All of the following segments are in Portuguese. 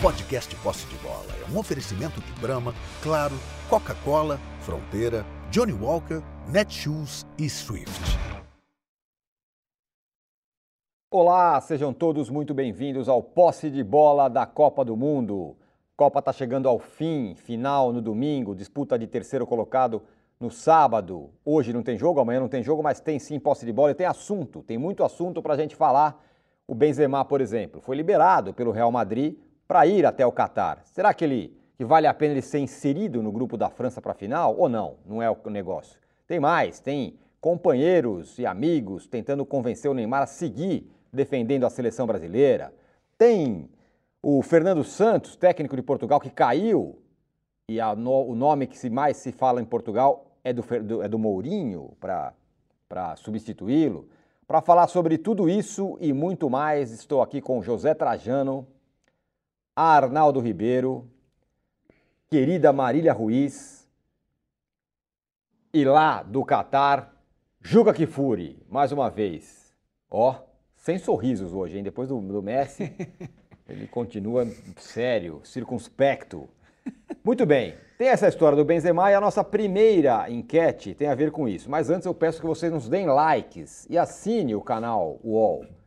podcast Posse de Bola é um oferecimento de Brahma, Claro, Coca-Cola, Fronteira, Johnny Walker, Netshoes e Swift. Olá, sejam todos muito bem-vindos ao Posse de Bola da Copa do Mundo. Copa está chegando ao fim, final no domingo, disputa de terceiro colocado no sábado. Hoje não tem jogo, amanhã não tem jogo, mas tem sim posse de bola e tem assunto, tem muito assunto para a gente falar. O Benzema, por exemplo, foi liberado pelo Real Madrid para ir até o Catar. Será que ele que vale a pena ele ser inserido no grupo da França para a final ou não? Não é o negócio. Tem mais, tem companheiros e amigos tentando convencer o Neymar a seguir defendendo a seleção brasileira. Tem o Fernando Santos, técnico de Portugal, que caiu, e no, o nome que se mais se fala em Portugal é do, do, é do Mourinho, para substituí-lo. Para falar sobre tudo isso e muito mais, estou aqui com José Trajano, Arnaldo Ribeiro, querida Marília Ruiz, e lá do Catar, Juca Kifuri, mais uma vez. Ó, sem sorrisos hoje, hein? Depois do, do Messi, ele continua sério, circunspecto. Muito bem, tem essa história do Benzema e a nossa primeira enquete tem a ver com isso. Mas antes eu peço que vocês nos deem likes e assine o canal UOL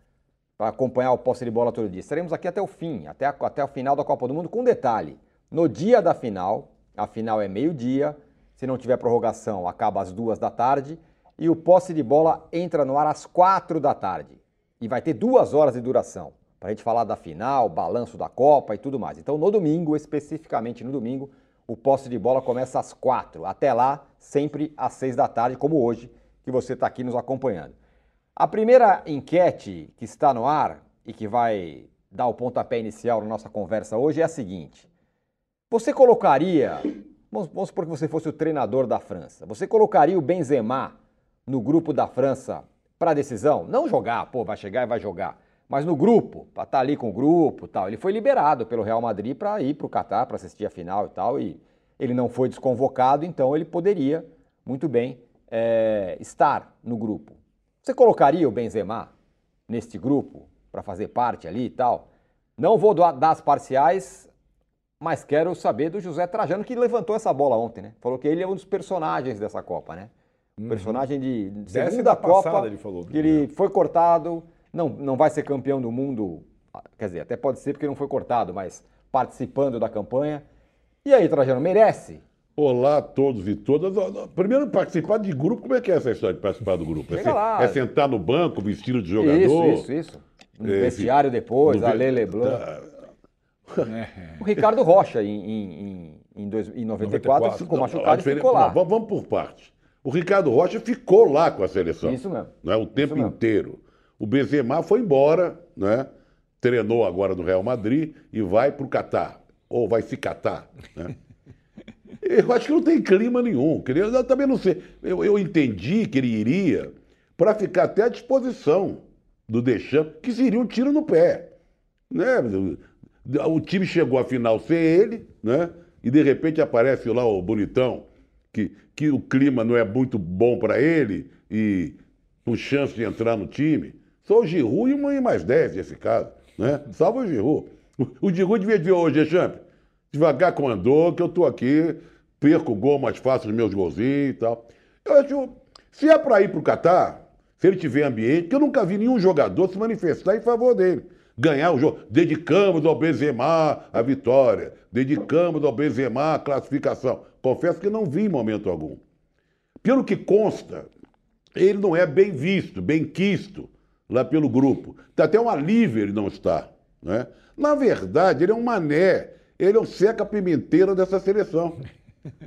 para acompanhar o posse de bola todo dia. Estaremos aqui até o fim, até, a, até o final da Copa do Mundo, com detalhe. No dia da final, a final é meio-dia, se não tiver prorrogação, acaba às duas da tarde, e o posse de bola entra no ar às quatro da tarde e vai ter duas horas de duração para a gente falar da final, balanço da Copa e tudo mais. Então, no domingo, especificamente no domingo, o posse de bola começa às quatro. Até lá, sempre às seis da tarde, como hoje, que você está aqui nos acompanhando. A primeira enquete que está no ar e que vai dar o pontapé inicial na nossa conversa hoje é a seguinte: você colocaria, vamos, vamos supor que você fosse o treinador da França, você colocaria o Benzema no grupo da França para decisão, não jogar, pô, vai chegar e vai jogar, mas no grupo, para estar tá ali com o grupo tal. Ele foi liberado pelo Real Madrid para ir para o Catar, para assistir a final e tal, e ele não foi desconvocado, então ele poderia muito bem é, estar no grupo. Você colocaria o Benzema neste grupo para fazer parte ali e tal? Não vou dar as parciais, mas quero saber do José Trajano que levantou essa bola ontem, né? Falou que ele é um dos personagens dessa Copa, né? Uhum. Personagem de segunda Copa. Passada, ele falou. Que ele foi cortado, não, não vai ser campeão do mundo. Quer dizer, até pode ser porque não foi cortado, mas participando da campanha. E aí, Trajano, merece? Olá a todos e todas. Primeiro, participar de grupo, como é que é essa história de participar do grupo? É, lá. é sentar no banco, vestido de jogador? Isso, isso, isso. No é, vestiário depois, no... a Lele Blanc. Da... O Ricardo Rocha, em, em, em, em 94, 94, ficou machucado e ficou lá. Não, vamos por partes. O Ricardo Rocha ficou lá com a seleção. Isso mesmo. Né, o tempo inteiro. O Benzema foi embora, né? treinou agora no Real Madrid e vai para o Catar. Ou vai se catar. Né? eu acho que não tem clima nenhum. Eu também não sei. Eu, eu entendi que ele iria para ficar até à disposição do Deschamps, que seria um tiro no pé. Né? O time chegou à final sem ele, né? E de repente aparece lá o bonitão que, que o clima não é muito bom para ele e com chance de entrar no time. Só o Giroud e uma e mais 10 nesse caso, né? Salvo o Giroud. O, o Giroud devia dizer, ô Champ, devagar comandou, que eu tô aqui, perco o gol mais fácil dos meus golzinhos e tal. Eu acho, se é para ir pro Catar, se ele tiver ambiente, que eu nunca vi nenhum jogador se manifestar em favor dele. Ganhar o jogo. Dedicamos ao Benzema a vitória. Dedicamos ao Benzema a classificação. Confesso que não vi em momento algum. Pelo que consta, ele não é bem visto, bem quisto lá pelo grupo. Está até um alívio ele não estar. Né? Na verdade, ele é um mané, ele é o seca pimenteira dessa seleção.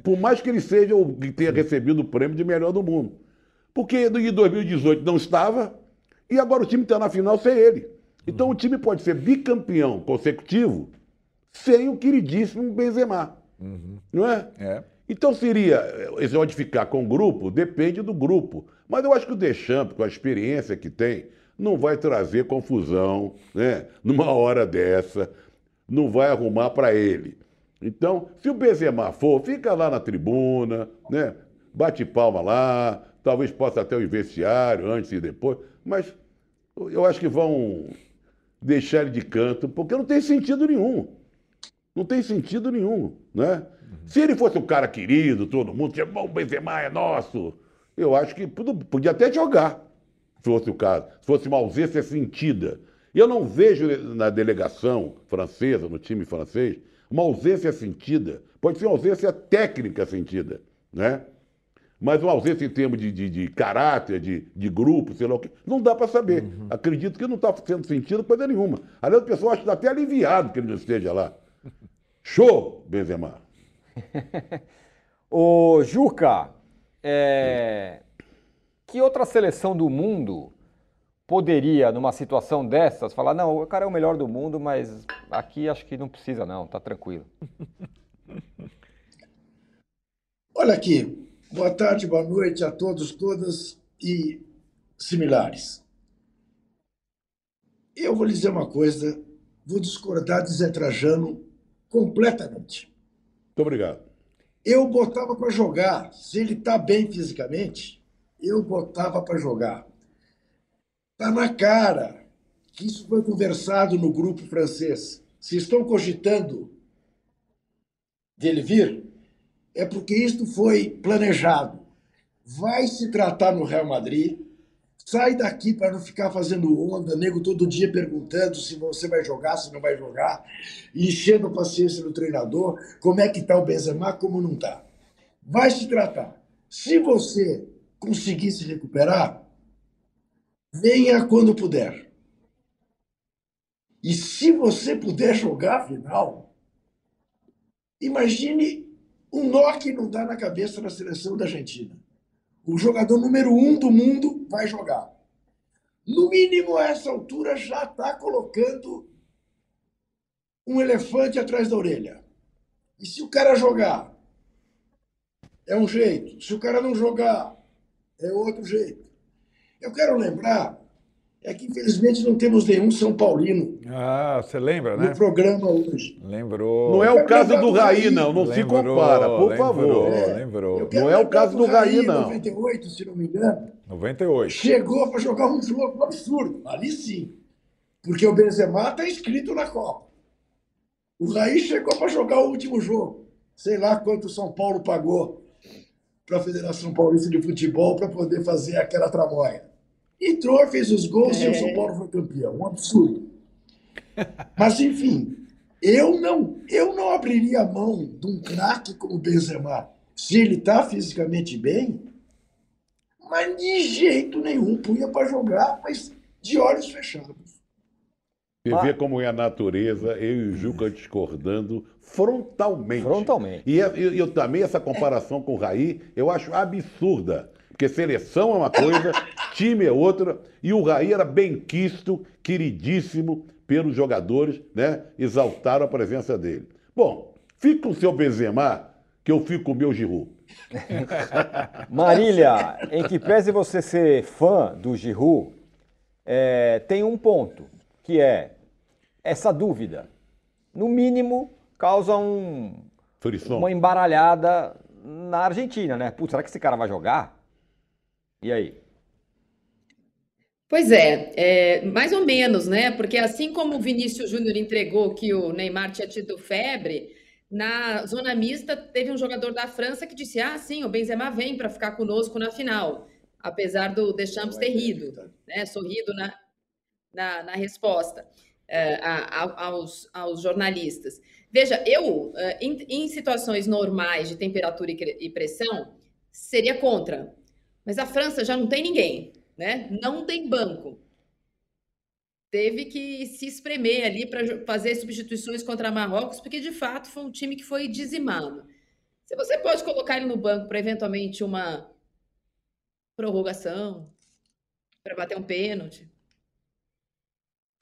Por mais que ele seja o que tenha recebido o prêmio de melhor do mundo. Porque em 2018 não estava, e agora o time está na final sem ele. Então o time pode ser bicampeão consecutivo sem o queridíssimo Benzema. Uhum. Não é? É. Então seria, esse onde ficar com o grupo, depende do grupo. Mas eu acho que o Deschamps, com a experiência que tem, não vai trazer confusão, né? Numa hora dessa, não vai arrumar para ele. Então, se o Benzema for, fica lá na tribuna, né? Bate palma lá, talvez possa até o vestiário antes e depois, mas eu acho que vão deixar ele de canto, porque não tem sentido nenhum. Não tem sentido nenhum, né? Se ele fosse um cara querido, todo mundo, tinha, bom, o Benzema é nosso, eu acho que podia até jogar, se fosse o caso, se fosse uma ausência sentida. E eu não vejo na delegação francesa, no time francês, uma ausência sentida. Pode ser uma ausência técnica sentida, né? Mas uma ausência em termos de, de, de caráter, de, de grupo, sei lá o quê, não dá para saber. Uhum. Acredito que não está sendo sentido coisa nenhuma. Aliás, o pessoal acha até aliviado que ele não esteja lá. Show, Benzema! Ô, Juca, é... que outra seleção do mundo poderia, numa situação dessas, falar: não, o cara é o melhor do mundo, mas aqui acho que não precisa, não, tá tranquilo? Olha aqui, boa tarde, boa noite a todos, todas e similares. Eu vou lhe dizer uma coisa, vou discordar de Zé Trajano completamente. Muito obrigado. Eu botava para jogar. Se ele está bem fisicamente, eu botava para jogar. Está na cara que isso foi conversado no grupo francês. Se estão cogitando dele vir, é porque isto foi planejado. Vai se tratar no Real Madrid. Sai daqui para não ficar fazendo onda, nego todo dia perguntando se você vai jogar, se não vai jogar, enchendo a paciência do treinador, como é que está o Benzema, como não está. Vai se tratar. Se você conseguir se recuperar, venha quando puder. E se você puder jogar a final, imagine um nó que não dá na cabeça da seleção da Argentina. O jogador número um do mundo vai jogar. No mínimo, a essa altura, já está colocando um elefante atrás da orelha. E se o cara jogar, é um jeito. Se o cara não jogar, é outro jeito. Eu quero lembrar é que infelizmente não temos nenhum São Paulino. Ah, você lembra, né? No programa hoje. Lembrou. Não é o caso do Raí, não. Não lembrou, se compara, por lembrou, favor. É, lembrou. Não é o caso do Raí, não. 98, se não me engano. 98. Chegou para jogar um jogo absurdo. Ali sim. Porque o Benzema está inscrito na Copa. O Raí chegou para jogar o último jogo. Sei lá quanto o São Paulo pagou para a Federação Paulista de Futebol para poder fazer aquela tramóia. Entrou, fez os gols é. e o São Paulo foi campeão. Um absurdo. Mas, enfim, eu não, eu não abriria a mão de um craque como o Benzema. Se ele está fisicamente bem, mas de jeito nenhum punha para jogar, mas de olhos fechados. Você vê como é a natureza, eu e o Juca discordando frontalmente. Frontalmente. E eu, eu, também, essa comparação com o Raí, eu acho absurda. Porque seleção é uma coisa, time é outra, e o Raí era bem quisto, queridíssimo pelos jogadores, né? Exaltaram a presença dele. Bom, fica com o seu Benzema, que eu fico com o meu Giroud. Marília, em que pese você ser fã do Giroud, é, tem um ponto, que é essa dúvida. No mínimo, causa um, uma embaralhada na Argentina, né? Putz, será que esse cara vai jogar? E aí? Pois é, é, mais ou menos, né? Porque assim como o Vinícius Júnior entregou que o Neymar tinha tido febre, na zona mista teve um jogador da França que disse: ah, sim, o Benzema vem para ficar conosco na final, apesar do Deschamps ter rido, né? Sorrido na, na, na resposta a, aos, aos jornalistas. Veja, eu, é, em, em situações normais de temperatura e pressão, seria contra mas a França já não tem ninguém, né? Não tem banco. Teve que se espremer ali para fazer substituições contra Marrocos, porque de fato foi um time que foi dizimado. Se você pode colocar ele no banco para eventualmente uma prorrogação, para bater um pênalti,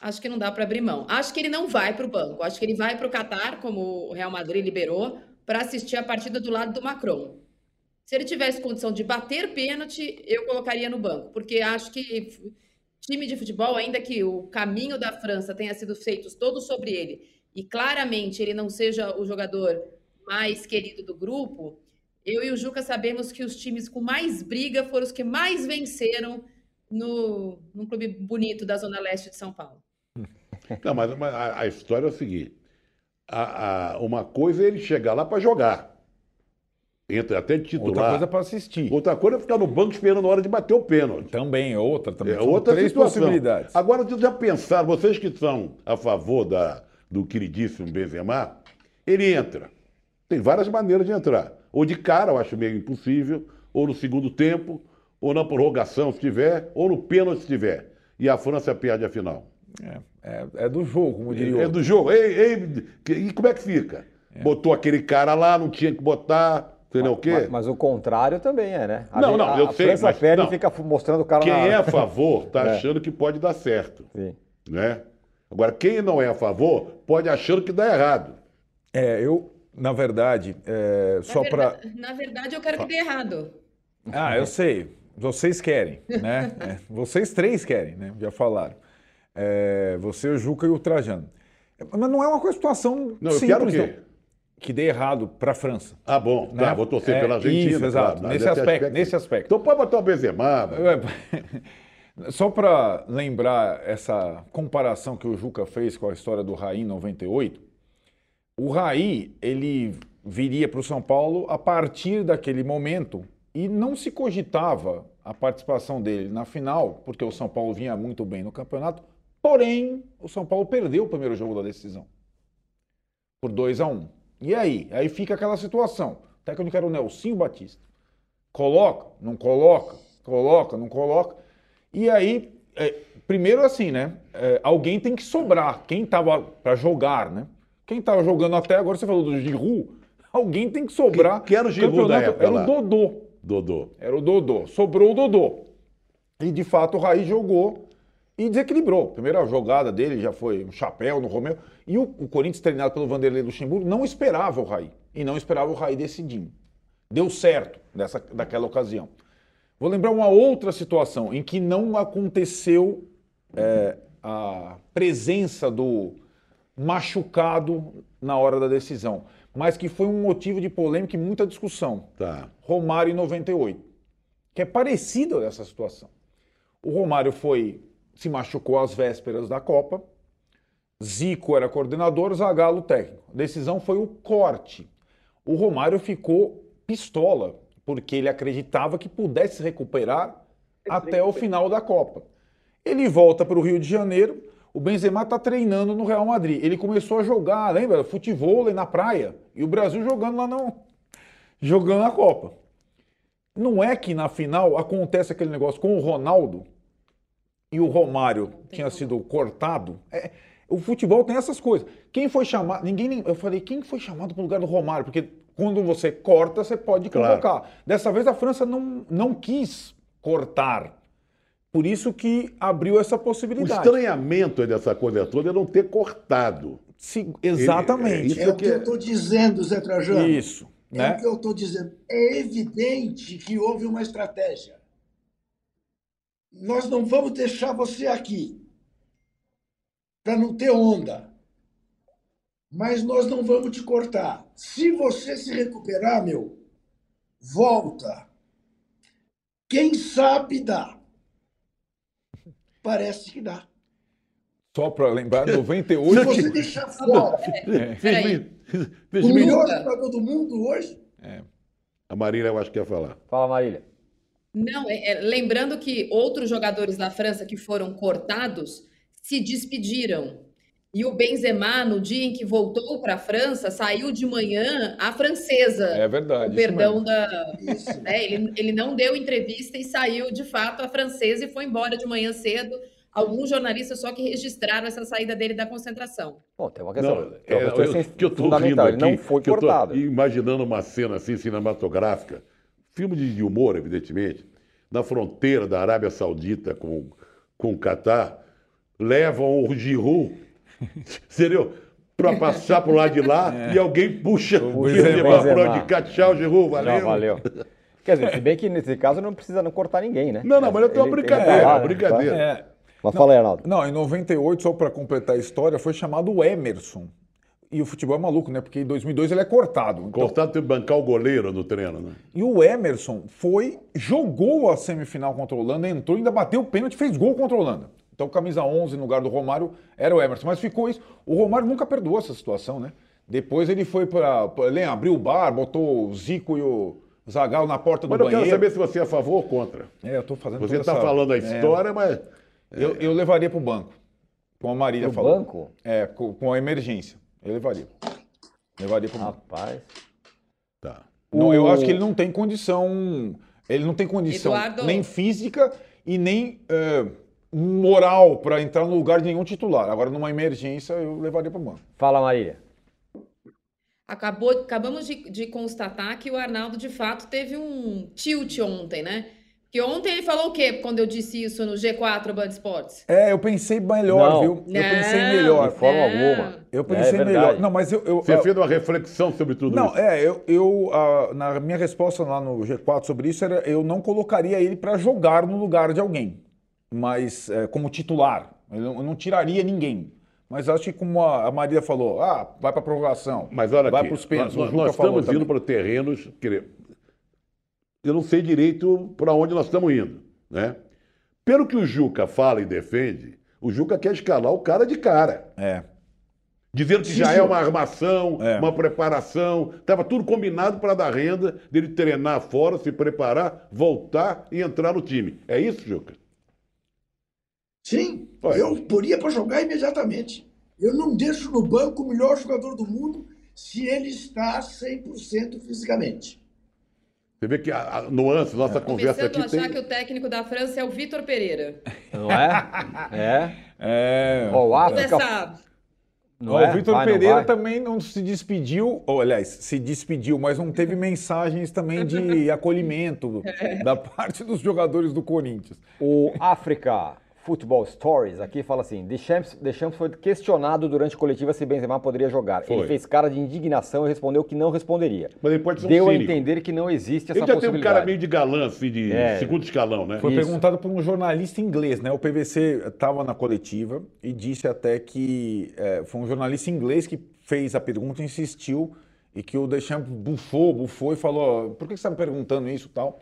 acho que não dá para abrir mão. Acho que ele não vai para o banco. Acho que ele vai para o Catar, como o Real Madrid liberou, para assistir a partida do lado do Macron. Se ele tivesse condição de bater pênalti, eu colocaria no banco, porque acho que time de futebol, ainda que o caminho da França tenha sido feito todo sobre ele, e claramente ele não seja o jogador mais querido do grupo, eu e o Juca sabemos que os times com mais briga foram os que mais venceram no, num clube bonito da Zona Leste de São Paulo. Não, mas a, a história é o seguinte: a- a- uma coisa é ele chegar lá para jogar. Entra até de titular. Outra coisa para assistir. Outra coisa é ficar no banco esperando a hora de bater o pênalti. Também, outra também. É outra três situação. possibilidades. Agora, vocês já pensaram, vocês que são a favor da, do queridíssimo Benzema, ele entra. Tem várias maneiras de entrar. Ou de cara, eu acho meio impossível, ou no segundo tempo, ou na prorrogação, se tiver, ou no pênalti, se tiver. E a França perde a final. É, é- é do jogo, como diria É do jogo. Ei, ei, que- e como é que fica? Botou aquele cara lá, não tinha que botar, entendeu o quê? Mas, mas o contrário também é, né? A Não, não, a, eu a sei, França mas- perde não. e fica fu- mostrando o cara Quem na... é a favor está É. achando que pode dar certo. Sim. né? Agora, quem não é a favor pode achando que dá errado. É, eu, na verdade, é, Na só para. na verdade, eu quero que dê errado. Ah, eu sei. Vocês querem, né? É, vocês três querem, né? Já falaram. É, você, o Juca e o Trajano. Mas não é uma situação Não, eu simples, quero o quê? não. que dê errado para a França. Ah, bom, tá, Né? vou torcer É, pela Argentina. isso, exato, claro, nesse aspecto, nesse aspecto. Então pode botar o Benzema. Só para lembrar essa comparação que o Juca fez com a história do Raí em 98, o Raí ele viria para o São Paulo a partir daquele momento e não se cogitava a participação dele na final, porque o São Paulo vinha muito bem no campeonato, porém o São Paulo perdeu o primeiro jogo da decisão por 2 a 1 um. E aí? Aí fica aquela situação. O técnico era o Nelsinho Batista. Coloca, não coloca, coloca, não coloca. E aí, é, primeiro assim, né? é, alguém tem que sobrar. Quem tava para jogar, né? Quem tava jogando até agora, você falou do Giroud, alguém tem que sobrar. Que- que era o Giroud da época Era o Dodô. Dodô. Era o Dodô. Sobrou o Dodô. E de fato o Raí jogou e desequilibrou. A primeira jogada dele já foi um chapéu no Romeu. E o, o Corinthians, treinado pelo Vanderlei Luxemburgo, não esperava o Raí. E não esperava o Raí decidindo. Deu certo nessa, daquela ocasião. Vou lembrar uma outra situação em que não aconteceu é, a presença do machucado na hora da decisão, mas que foi um motivo de polêmica e muita discussão. Tá. Romário em 98, que é parecido a essa situação. O Romário foi se machucou às vésperas da Copa. Zico era coordenador, Zagallo técnico. A decisão foi o corte. O Romário ficou pistola, porque ele acreditava que pudesse se recuperar até o final da Copa. Ele volta para o Rio de Janeiro, o Benzema está treinando no Real Madrid. Ele começou a jogar, lembra? Futebol na praia. E o Brasil jogando lá no, jogando na Copa. Não é que na final acontece aquele negócio com o Ronaldo e o Romário tinha sido cortado. É, o futebol tem essas coisas. Quem foi chamado? Ninguém. nem- Eu falei, quem foi chamado para o lugar do Romário? Porque quando você corta, você pode Claro. convocar. Dessa vez a França não, não quis cortar. Por isso que abriu essa O possibilidade. estranhamento dessa coisa toda é não ter cortado. Se- exatamente. Isso É o que que é- eu estou dizendo, Zé Trajano. Isso. É né? o que eu estou dizendo. É evidente que houve uma estratégia. Nós não vamos deixar você aqui para não ter onda. Mas nós não vamos te cortar. Se você se recuperar, meu, volta. Quem sabe dá. Parece que dá. Só para lembrar, Se 98. você deixar fora É. Fez- o melhor jogador do mundo hoje, A Marília, eu acho que ia falar. Fala, Marília. Não, é- é, lembrando que outros jogadores da França que foram cortados se despediram. E o Benzema, no dia em que voltou para a França, saiu de manhã a francesa. É verdade. o perdão da. isso. né, ele, ele não deu entrevista e saiu de fato a francesa e foi embora de manhã cedo. Alguns jornalistas só que registraram essa saída dele da concentração. Bom, tem uma questão. Não, é, questão eu, que eu tô rindo Ele não aqui, foi que eu tô cortado. imaginando uma cena assim cinematográfica, filme de humor, evidentemente, na fronteira da Arábia Saudita com, com o Catar, levam o Giroud, seria para passar pro lado de lá e alguém puxa o Benzema. Benzema. de cá. Tchau, Giroud, valeu. Não, valeu. Quer dizer, se bem que nesse caso não precisa não cortar ninguém, né? Não, não, mas eu tô uma brincadeira, lá, uma né? brincadeira. É, Mas fala aí, Arnaldo. Não, em 98, só para completar a história, foi chamado o Emerson. E o futebol é maluco, né? Porque em 2002 ele é cortado. Então, Cortado tem que bancar o goleiro no treino, né? E o Emerson foi, jogou a semifinal contra a Holanda, entrou, ainda bateu o pênalti, fez gol contra a Holanda. Então, camisa 11 no lugar do Romário era o Emerson. Mas ficou isso. O Romário nunca perdoou essa situação, né? Depois ele foi para. Lembra, abriu o bar, botou o Zico e o Zagal na porta Mas do eu quero banheiro. saber se você é a favor ou contra. É, eu tô fazendo Você toda está essa- falando a É, história, mas. eu, eu levaria para o banco. Como a Marília falou. banco? É, com, com a emergência. Eu levaria. Levaria para o banco. Rapaz. Tá. Não, eu acho que ele não tem condição. Ele não tem condição Eduardo. nem física e nem é, moral para entrar no lugar de nenhum titular. Agora, numa emergência, eu levaria para o banco. Fala, Marília. Acabou, acabamos de, de constatar que o Arnaldo, de fato, teve um tilt ontem, né? Que ontem ele falou o quê quando eu disse isso no G4 Band Esportes? É, eu pensei melhor, Não. viu? Eu pensei melhor. De forma não. alguma. Eu É pensei verdade. melhor. Não, mas eu. eu Você eu- fez uma reflexão sobre tudo Não, isso. é, eu, eu ah, na minha resposta lá no G4 sobre isso era eu não colocaria ele para jogar no lugar de alguém, mas é, como titular, eu não, eu não tiraria ninguém. Mas acho que como a, a Maria falou, ah, vai para prorrogação, Mas olha vai aqui, para os pênaltis. nós, nós falou estamos também. indo para terrenos. Eu não sei direito para onde nós estamos indo. Né? Pelo que o Juca fala e defende, o Juca quer escalar o cara de cara. É, Dizendo que Sim, já é uma armação, É. uma preparação. Estava tudo combinado para dar renda, dele treinar fora, se preparar, voltar e entrar no time. É isso, Juca? Sim, Olha. eu poria para jogar imediatamente. Eu não deixo no banco o melhor jogador do mundo se ele está 100% fisicamente. Você vê que a, a nuance, nossa conversa Começando a aqui achar tem. que o técnico da França é o Vitor Pereira. Não é? É. é. O África. Não é? O Vitor Vai, não Pereira vai? também não se despediu, ou, aliás, se despediu, mas não teve mensagens também de acolhimento da parte dos jogadores do Corinthians. O África Football Stories aqui fala assim: Deschamps, Deschamps foi questionado durante a coletiva se Benzema poderia jogar. Ele Foi. fez cara de indignação e respondeu que não responderia. Mas ele pode ser um Deu a cínico. entender que não existe essa Ele já tem um possibilidade. cara meio de galã, assim, de É. segundo escalão, né? Foi Isso. perguntado por um jornalista inglês, né? O PVC estava na coletiva e disse até que é, foi um jornalista inglês que fez a pergunta, insistiu e que o Deschamps bufou, bufou e falou: por que você está me perguntando isso e tal?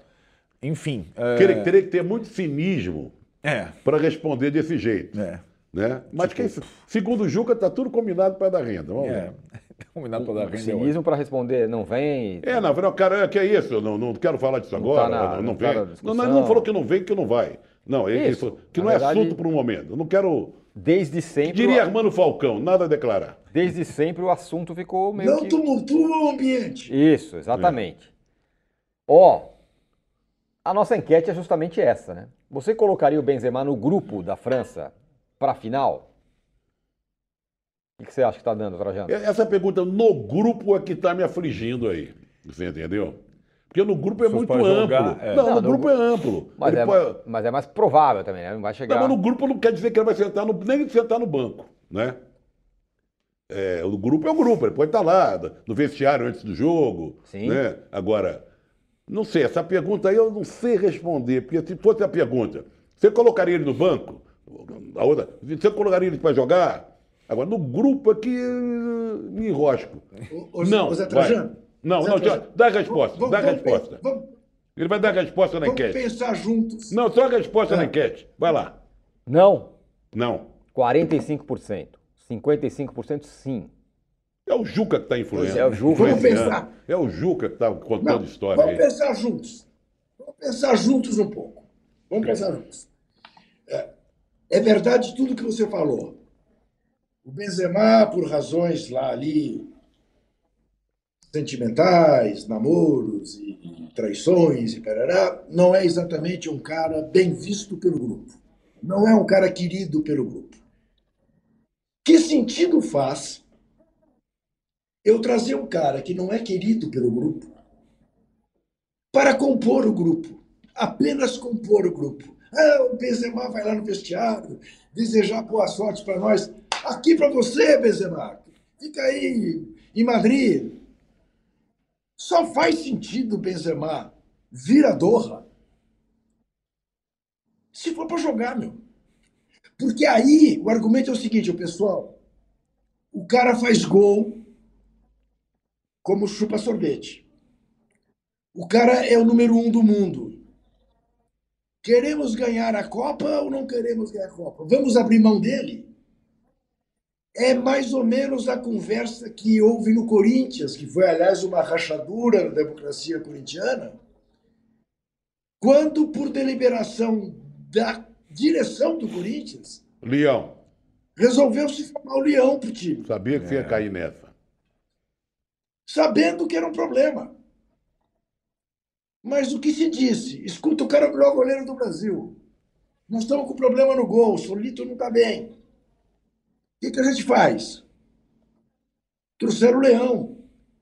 Enfim. é, ele teria que ter muito cinismo é, para responder desse jeito. é, Né? Mas que isso, segundo o Juca, tá tudo combinado para dar renda. Vamos é. ver. Combinado para dar O renda. cinismo para responder, não vem. É, não, não, cara, que é isso? Eu Não, não quero falar disso Não agora. tá na- não, não não tá vem. na não, não, não falou que não vem, que não vai. Não, ele Isso. falou que Na não é verdade- assunto para um momento. Eu não quero. Desde sempre. Diria o- Armando Falcão, nada a declarar. Desde sempre o assunto ficou meio Não que. tumultua o ambiente. Isso, exatamente. Ó, a nossa enquete é justamente essa, né? Você colocaria o Benzema no grupo da França para a final? O que você acha que está dando, Trajano? Essa pergunta no grupo é que está me afligindo aí. Você entendeu? Porque no grupo é muito amplo. jogar, é. Não, Não, no no grupo gru- é amplo. Mas é, pode- mas é mais provável também, né? Não vai chegar. Não, mas no grupo não quer dizer que ele vai sentar no, nem sentar no banco, né? É, o grupo é o grupo, ele pode estar lá, no vestiário antes do jogo, Sim. né? Agora, não sei, essa pergunta aí eu não sei responder, porque se fosse a pergunta, você colocaria ele no banco? A outra, você colocaria ele para jogar? Agora, no grupo aqui, me enrosco. Ô, ô, não, ô, Zé vai. Trajano, não, Zé não, Trajano, dá a resposta, vamos- dá a vamos resposta. Vamos, Ele vai dar a resposta na vamos enquete. pensar juntos. Não, só a resposta na É. enquete. Vai lá. Não, Não. 45%. 55% sim. É o Juca que está influenciando. É o Juca. Vamos Influenciando. pensar. É o Juca que está contando Não, história vamos aí. pensar juntos. Vamos pensar juntos um pouco. Vamos pensar juntos. É, é verdade tudo que você falou. O Benzema, por razões lá ali sentimentais, namoros e, e traições e parará, não é exatamente um cara bem visto pelo grupo. Não é um cara querido pelo grupo. Que sentido faz eu trazer um cara que não é querido pelo grupo para compor o grupo, apenas compor o grupo. Ah, o Benzema vai lá no vestiário desejar boa sorte para nós. Aqui para você, Benzema. Fica aí em Madrid. Só faz sentido o Benzema vir a Doha se for para jogar, meu. Porque aí o argumento é o seguinte, pessoal, o cara faz gol como chupa sorvete. O cara é o número um do mundo. Queremos ganhar a Copa ou não queremos ganhar a Copa? Vamos abrir mão dele? é mais ou menos a conversa que houve no Corinthians, que foi, aliás, uma rachadura na democracia corintiana, quando, por deliberação da direção do Corinthians, Leão, resolveu se chamar o Leão para o time, sabia que É. ia cair nessa. Sabendo que era um problema. Mas o que se disse? Escuta, o cara o melhor goleiro do Brasil. Nós estamos com problema no gol, o Solito não está bem. O que, que a gente faz? Trouxeram o Leão.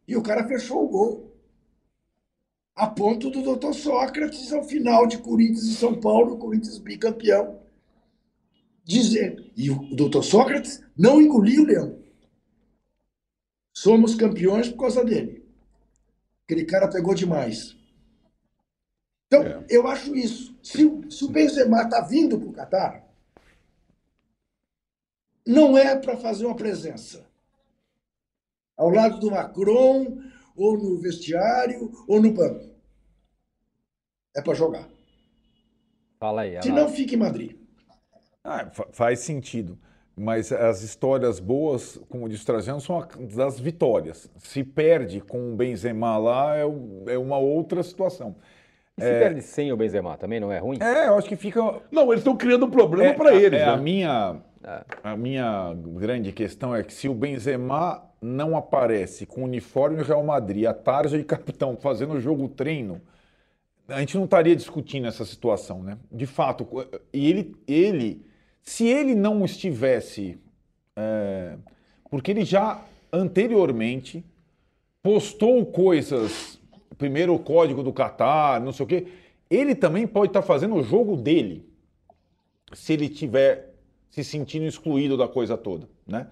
E o cara fechou o gol. A ponto do doutor Sócrates, ao final de Corinthians e São Paulo, Corinthians bicampeão, dizer. E o doutor Sócrates não engoliu o Leão. Somos campeões por causa dele. Aquele cara pegou demais. Então, É. eu acho isso. Se, o- se o Benzema está vindo para o Catar, não é para fazer uma presença. Ao lado do Macron, ou no vestiário, ou no banco. É para jogar. Fala aí. Se não, fica em Madrid. Ah, fa- faz sentido. Mas as histórias boas, como diz o Trajano, são das vitórias. Se perde com o Benzema lá, é, é uma outra situação. E se perde sem o Benzema, também não é ruim? É, eu acho que fica. Não, eles estão criando um problema É, para a- eles. é, né? a, minha, É. a minha grande questão é que se o Benzema não aparece com o uniforme do Real Madrid, a tarja de capitão, fazendo o jogo treino, a gente não estaria discutindo essa situação, né? De fato, e ele, ele se ele não estivesse, é, porque ele já anteriormente postou coisas, primeiro o código do Catar, não sei o quê, ele também pode estar fazendo o jogo dele se ele tiver se sentindo excluído da coisa toda, né?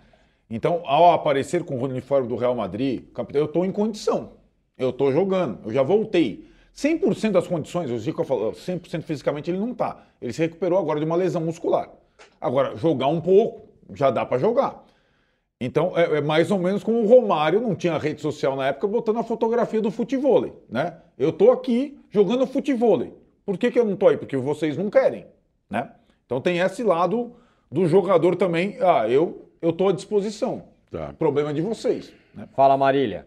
Então, ao aparecer com o uniforme do Real Madrid, capitão, eu estou em condição. Eu estou jogando, eu já voltei. 100% das condições, o Zico falou, 100% fisicamente ele não está. Ele se recuperou agora de uma lesão muscular. Agora, jogar um pouco, já dá para jogar. Então, é, é mais ou menos como o Romário não tinha rede social na época, botando a fotografia do futevôlei, né? Eu tô aqui jogando futevôlei. Por que, que eu não tô aí? Porque vocês não querem, né? Então tem esse lado do jogador também. Ah, eu eu tô à disposição. Tá. Problema de vocês, né? Fala, Marília.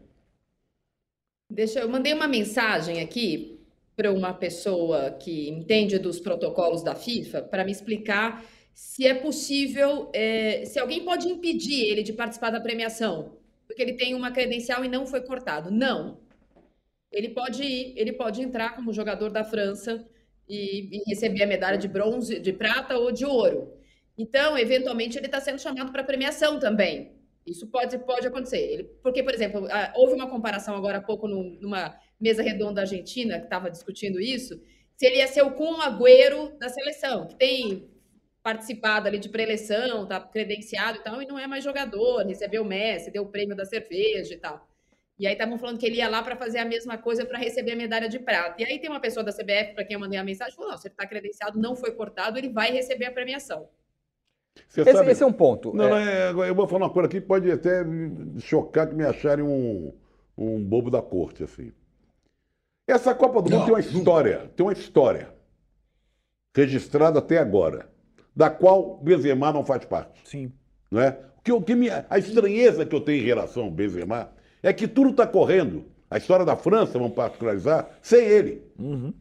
Deixa eu mandei uma mensagem aqui para uma pessoa que entende dos protocolos da FIFA para me explicar se é possível, é, se alguém pode impedir ele de participar da premiação, porque ele tem uma credencial e não foi cortado. Não. Ele pode ir, ele pode entrar como jogador da França e, e receber a medalha de bronze, de prata ou de ouro. Então, eventualmente, ele está sendo chamado para premiação também. Isso pode, pode acontecer. Ele, porque, por exemplo, houve uma comparação agora há pouco num- numa mesa redonda argentina que estava discutindo isso, se ele ia ser o Kun Agüero da seleção, que tem participado ali de pré-eleição, tá credenciado e tal, e não é mais jogador, recebeu o Messi, deu o prêmio da cerveja e tal. E aí estavam falando que ele ia lá para fazer a mesma coisa para receber a medalha de prata. E aí tem uma pessoa da CBF para quem eu mandei a mensagem, falou: não, se ele está credenciado, não foi cortado, ele vai receber a premiação. Você Esse, sabe- esse é um ponto. Não, É, é, eu vou falar uma coisa aqui que pode até me chocar que me acharem um, um bobo da corte, assim. Essa Copa do Mundo Não, tem uma história, tem uma história registrada até agora, da qual Benzema não faz parte. Sim. Não é? O que, o que me, a estranheza que eu tenho em relação ao Benzema é que tudo está correndo. A história da França, vamos particularizar, sem ele.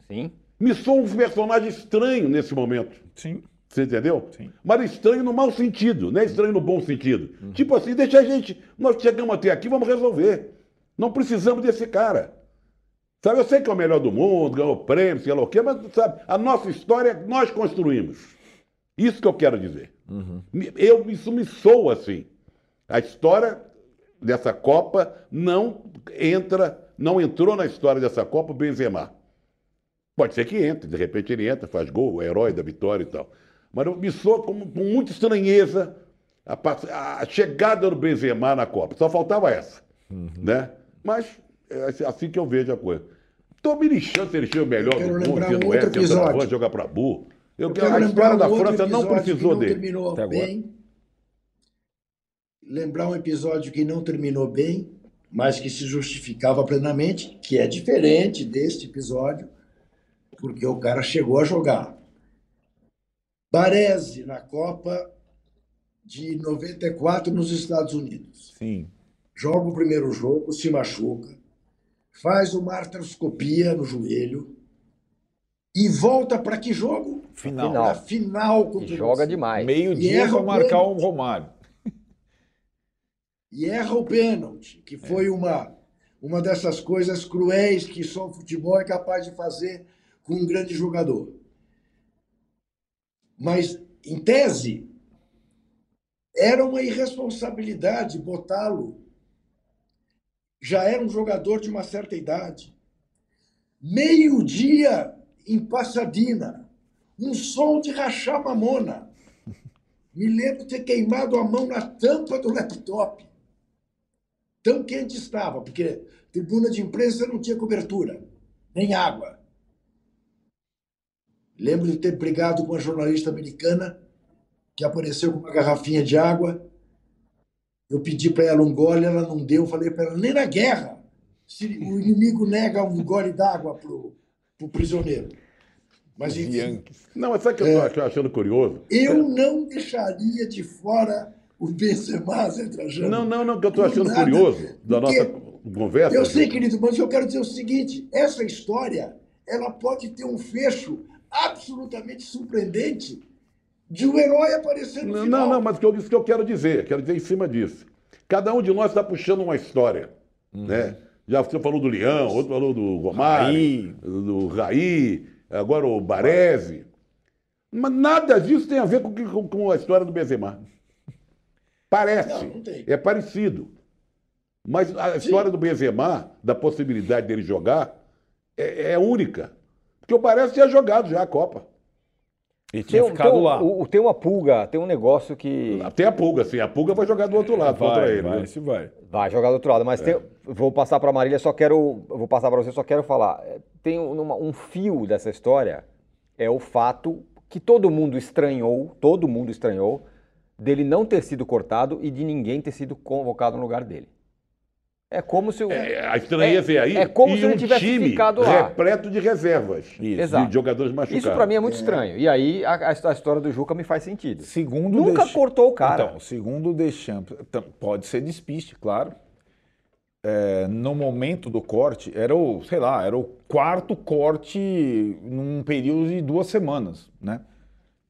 Sim. Me sou um personagem estranho nesse momento. Sim. Você entendeu? Sim. Mas estranho no mau sentido, não é estranho no bom sentido. Tipo assim, deixa a gente. Nós chegamos até aqui, vamos resolver. Não precisamos desse cara. Sabe, eu sei que é o melhor do mundo, ganhou prêmio, sei lá o quê, mas sabe, a nossa história nós construímos. Isso que eu quero dizer. Me- Eu, isso me soa assim. A história dessa Copa não entra, não entrou na história dessa Copa o Benzema. Pode ser que entre, de repente ele entra, faz gol, o herói da vitória e tal. Mas eu me soa como, com muita estranheza a, a chegada do Benzema na Copa. Só faltava essa. Né? Mas é assim que eu vejo a coisa. Estou me lixando se ele chega o melhor Quero do mundo, se um não é, outro se jogar para burro. Eu, Eu quero a história da França não precisou não dele. terminou bem. Lembrar um episódio que não terminou bem, mas que se justificava plenamente, que é diferente deste episódio, porque o cara chegou a jogar. Baresi, na Copa de 94 nos Estados Unidos. Sim. Joga o primeiro jogo, se machuca, faz uma artroscopia no joelho e volta para que jogo? Final. Final. Para final E contra joga demais. E Meio-dia erra para o marcar o pênalti. Romário. E erra o pênalti, que foi uma, uma dessas coisas cruéis que só o futebol é capaz de fazer com um grande jogador. Mas, em tese, era uma irresponsabilidade botá-lo. Já era um jogador de uma certa idade. Meio-dia em Passadina, um sol de rachar mamona. Me lembro de ter queimado a mão na tampa do laptop. Tão quente estava, porque tribuna de imprensa não tinha cobertura, nem água. Lembro de ter brigado com uma jornalista americana que apareceu com uma garrafinha de água. Eu pedi para ela um gole, ela não deu. Falei para ela, nem na guerra se o inimigo nega um gole d'água para o prisioneiro. Mas, Os enfim, Yankees. Não, mas sabe o que eu tô achando curioso? eu não deixaria de fora o Benzema, Zé Trajano. Não, não, não, que eu estou achando nada. curioso da nossa conversa. Eu sei, querido, mas eu quero dizer o seguinte: essa história ela pode ter um fecho absolutamente surpreendente de um herói aparecer no Não, final. não, não, mas o que eu- isso que eu quero dizer, quero dizer em cima disso. Cada um de nós está puxando uma história, né? Já você falou do Leão, outro falou do Romário, Raí. do Raí, agora o Baresi. Mas nada disso tem a ver com, com- com a história do Benzema. Parece, Não, não tem. é parecido. Mas a história do Benzema, da possibilidade dele jogar, é, é única. Porque o Baresi tinha jogado já a Copa. E tinha Tem, um- ficado tem lá. o- tem uma pulga, tem um negócio que Tem a pulga, sim. A pulga vai jogar do outro lado contra vai, ele. vai, né? se vai. Vai jogar do outro lado, mas tem- vou passar para a Marília, só quero, vou passar para você, só quero falar. É, Tem uma- um fio dessa história é o fato que todo mundo estranhou, todo mundo estranhou dele não ter sido cortado e de ninguém ter sido convocado no lugar dele. É como se o É, a estranheza é, aí. é como e se ele um tivesse time ficado lá. repleto de reservas. Isso. Exato. De jogadores machucados. Isso para mim é muito estranho. E aí a, a história do Juca me faz sentido. Segundo Nunca cortou o cara. Então, segundo o Deschamps, pode ser despiste, claro. É, no momento do corte, era o, sei lá, era o quarto corte num período de duas semanas, né?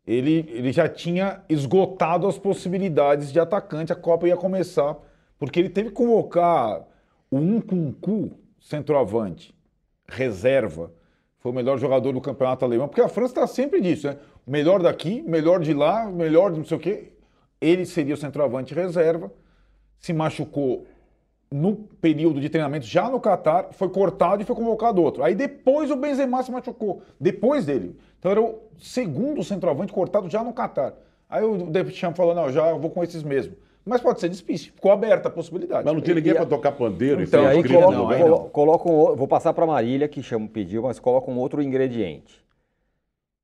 Ele, ele já tinha esgotado as possibilidades de atacante, a Copa ia começar, porque ele teve que convocar o Nkunku, centroavante, reserva, foi o melhor jogador do campeonato alemão, porque a França está sempre disso, né? Melhor daqui, melhor de lá, melhor de não sei o quê. Ele seria o centroavante reserva, se machucou no período de treinamento já no Catar, foi cortado e foi convocado outro. Aí depois o Benzema se machucou, depois dele. Então era o segundo centroavante cortado já no Catar. Aí o Deschamps falou, não, já vou com esses mesmo. Mas pode ser despiste, ficou aberta a possibilidade. Mas não tinha ninguém para tocar pandeiro Então, e aí inscrito coloca, no não, aí lugar. colo- coloca um o- vou passar para a Marília, que chama, pediu, mas coloca um outro ingrediente.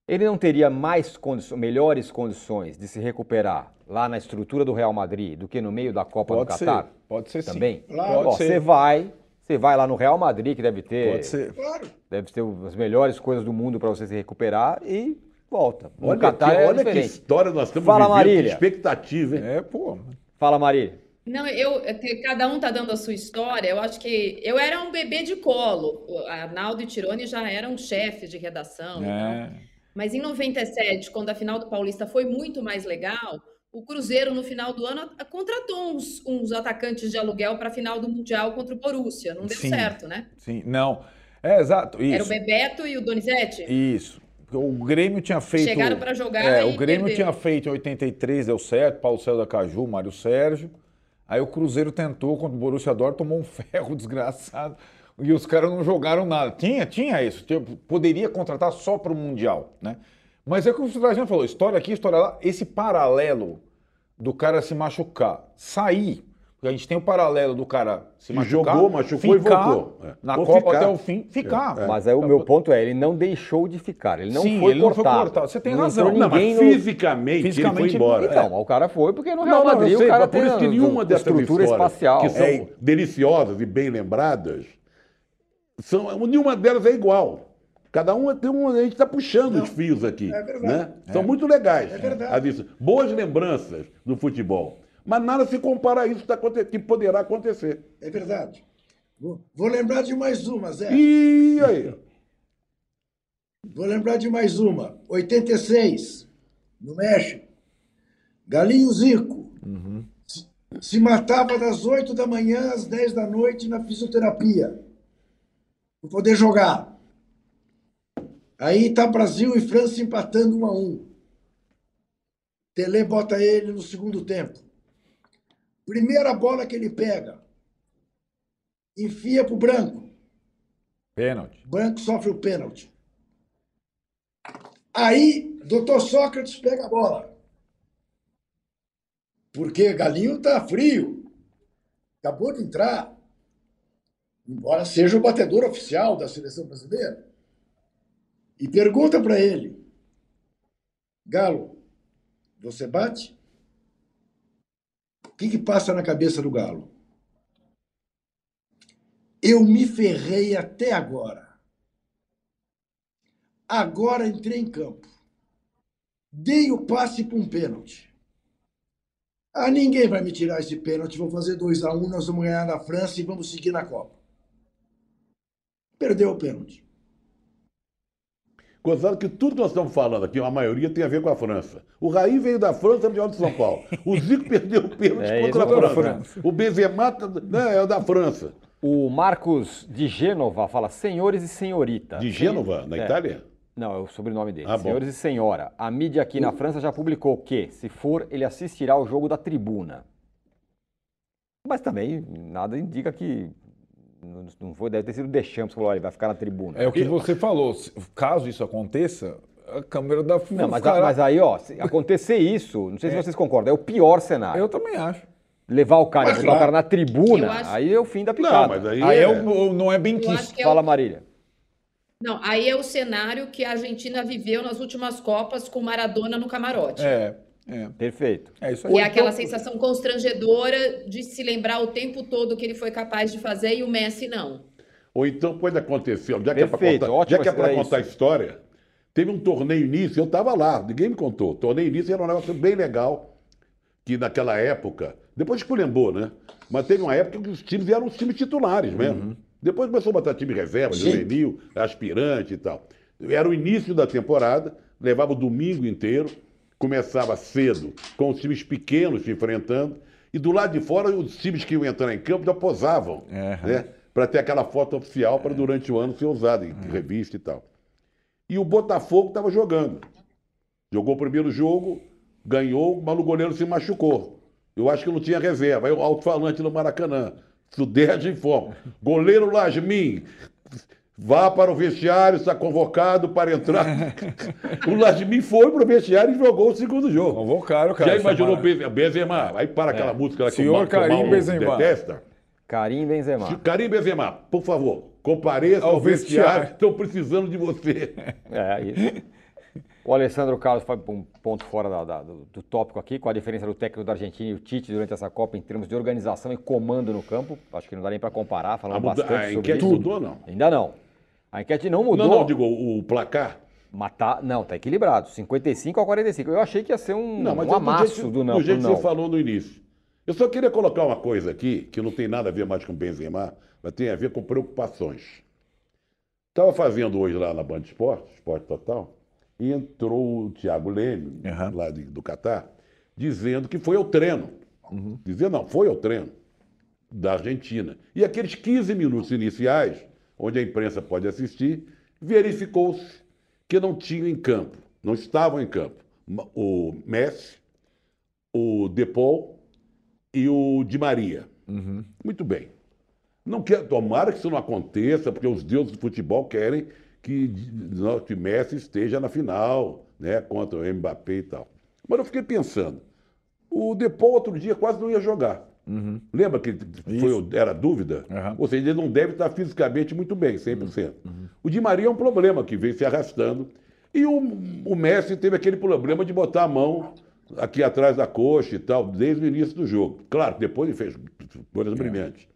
Ele não teria mais condições, melhores condições de se recuperar lá na estrutura do Real Madrid do que no meio da Copa Pode do ser, Catar? pode ser sim. Também? Ó, Pode ser. Você vai, você vai lá no Real Madrid, que deve ter, Pode ser. Claro. deve ter as melhores coisas do mundo para você se recuperar e volta. No Olha, Catar que, é olha que história nós estamos Fala, vivendo, Marília. que expectativa, hein? É, pô. Fala, Marília. Não, eu, é cada um tá dando a sua história. Eu acho que eu era um bebê de colo. O Arnaldo e Tironi já eram chefes de redação. É. Mas em 97, quando a final do Paulista foi muito mais legal, o Cruzeiro, no final do ano, contratou uns, uns atacantes de aluguel para a final do Mundial contra o Borussia. Não deu Sim. certo, né? Sim, não. É, exato, isso. Era o Bebeto e o Donizete. Isso. O Grêmio tinha feito. Chegaram pra jogar É, o Grêmio perderam. tinha feito em 83, deu certo. Paulo Céu da Caju, Mário Sérgio. Aí o Cruzeiro tentou contra o Borussia Dortmund, tomou um ferro desgraçado. E os caras não jogaram nada. Tinha, tinha isso. Tinha- poderia contratar só para o Mundial, né? Mas é o que o Trajano falou: história aqui, história lá. Esse paralelo do cara se machucar, sair. A gente tem o paralelo do cara se E machucar. jogou, machucou e ficar voltou. É. Na Ou Copa ficar. até o fim, ficar. Mas aí o meu ponto é, ele não deixou de ficar, ele não Sim, foi ele não foi cortado. cortado. Você tem Não razão. Não, mas fisicamente, Fisicamente, ele foi embora. Então, mas o cara foi porque no Real Não, não, Madrid eu sei, o cara por isso que nenhuma dessas estrutura histórias espacial. que são É, deliciosas e bem lembradas, são, nenhuma delas é igual. Cada um tem um. A gente está puxando os fios aqui. é verdade. né? São muito legais. É verdade. Boas lembranças do futebol. Mas nada se compara a isso que, tá poderá acontecer. É verdade. Vou, lembrar de mais uma, Zé. E aí? Vou lembrar de mais uma. 86, no México. Galinho Zico. Se, se matava das 8 da manhã às 10 da noite na fisioterapia. Para poder jogar. Aí tá Brasil e França empatando um a um. Tele bota ele no segundo tempo. Primeira bola que ele pega. Enfia pro branco. Pênalti. Branco sofre o pênalti. Aí, doutor Sócrates pega a bola. Porque Galinho tá frio. Acabou de entrar. Embora seja o batedor oficial da seleção brasileira. E pergunta para ele: Galo, você bate? O que, que passa na cabeça do Galo? Eu me ferrei até agora. Agora entrei em campo. Dei o passe para um pênalti. Ah, ninguém vai me tirar esse pênalti. Vou fazer 2 a 1 um, nós vamos ganhar da França e vamos seguir na Copa. Perdeu o pênalti. Gozado que tudo que nós estamos falando aqui, a maioria tem a ver com a França. O Raí veio da França, melhor de São Paulo. O Zico perdeu o pênalti É, contra a da França. O Benzema tá- né, é da França. O Marcos de Gênova fala senhores e senhorita. De Gênova, na É. Itália? Não, é o sobrenome dele. Ah, bom. senhores e senhora. A mídia aqui na França já publicou que, se for, ele assistirá ao jogo da tribuna. Mas também nada indica que. Não não foi, deve ter sido o Deschamps que falou, olha, ele vai ficar na tribuna. É o que você falou. se- Caso isso aconteça, a câmera da Não, mas, mas aí, ó, se acontecer isso, não sei se vocês concordam, é o pior cenário. Eu também acho. Levar o cara, Mas botar o cara na tribuna, Eu acho- aí é o fim da Não, picada. mas aí, Aí é... é o- não é bem que é Fala, o... Marília. Não, aí é o cenário que a Argentina viveu nas últimas Copas com Maradona no camarote. É, é. Perfeito. É isso aí. E é aquela sensação constrangedora de se lembrar o tempo todo que ele foi capaz de fazer e o Messi não. Ou então pode acontecer, já que é para Perfeito, contar, ótimo já que é pra é contar a isso. história, teve um torneio início, eu estava lá, ninguém me contou. Torneio início era um negócio bem legal, que naquela época, depois esculhambou, né? Mas teve uma época que os times eram os times titulares mesmo. Uhum. Depois começou a botar time reserva, juvenil, aspirante e tal. Era o início da temporada, levava o domingo inteiro, começava cedo, com os times pequenos se enfrentando, e do lado de fora os times que iam entrar em campo já posavam, Aham. né? Para ter aquela foto oficial para durante o ano ser usada em revista e tal. E o Botafogo estava jogando. Jogou o primeiro jogo, ganhou, mas o goleiro se machucou. Eu acho que não tinha reserva. Aí o alto-falante no Maracanã. Sudeste informa. Goleiro Lasmin, vá para o vestiário, está convocado para entrar. o Lasmin foi para o vestiário e jogou o segundo jogo. Convocaram o cara. Já imaginou chamaram. Benzema? Aí para aquela música lá que o Senhor o Karim Benzema. detesta. Karim Benzema. Karim Benzema, por favor, compareça Ao ao vestiário, vestiário. estão precisando de você. É, isso. O Alessandro Carlos foi um ponto fora da- da- do, do tópico aqui, com a diferença do técnico da Argentina e o Tite durante essa Copa em termos de organização e comando no campo. Acho que não dá nem para comparar, A, falando muda- bastante a sobre isso. mudou, não? Ainda não. A enquete não mudou. Não, não, digo, o, placar. Matar, não, tá equilibrado. 55 a 45. Eu achei que ia ser um, Não, mas um é amasso jeito, do não. do jeito que você falou no início. Eu só queria colocar uma coisa aqui, que não tem nada a ver mais com Benzema, mas tem a ver com preocupações. Estava fazendo hoje lá na Band Esporte, Esporte Total, e entrou o Thiago Leme, Aham. lá de- do Catar, dizendo que foi ao treino. Dizendo, não, foi ao treino da Argentina. E aqueles 15 minutos iniciais, onde a imprensa pode assistir, verificou-se que não tinham em campo, não estavam em campo o Messi, o Depol e o Di Maria. Muito bem. Não quer, tomara que isso não aconteça, porque os deuses do futebol querem que, que Messi esteja na final, né, contra o Mbappé e tal. Mas eu fiquei pensando, o Depol outro dia quase não ia jogar. Lembra que foi, era dúvida? Aham. Ou seja, ele não deve estar fisicamente muito bem, 100%. O Di Maria é um problema que vem se arrastando. E o, o Messi teve aquele problema de botar a mão aqui atrás da coxa e tal, desde o início do jogo. Claro, depois ele fez coisas brilhantes.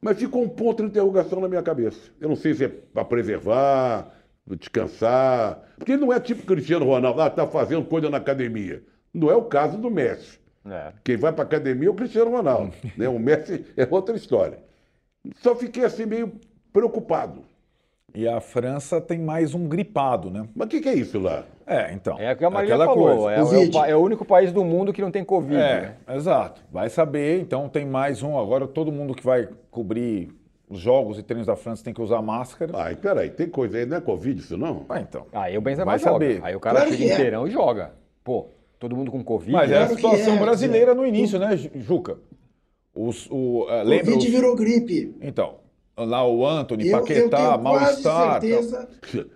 Mas ficou um ponto de interrogação na minha cabeça. Eu não sei se é para preservar, descansar. Porque ele não é tipo Cristiano Ronaldo, ah, tá fazendo coisa na academia. Não é o caso do Messi. É. Quem vai para academia é o Cristiano Ronaldo. né? O Messi é outra história. Só fiquei assim meio preocupado. E a França tem mais um gripado, né? Mas o que, que é isso lá? É, então. É o que a Maria aquela falou. coisa. É, é o, é o único país do mundo que não tem Covid. É, né? exato. Vai saber, então tem mais um. Agora todo mundo que vai cobrir os jogos e treinos da França tem que usar máscara. Ai, peraí, tem coisa aí, não é Covid isso não? Ah, então. Aí o Benzema Vai joga. saber. Aí o cara Claro chega é. inteirão e joga. Pô, todo mundo com Covid. Mas é né? a Claro que situação é, brasileira Zé. no início, né, Ju- Juca? Os, o, eh, lembra Covid os- virou gripe. Então, lá o Anthony, Eu, Paquetá, mal-estar. certeza.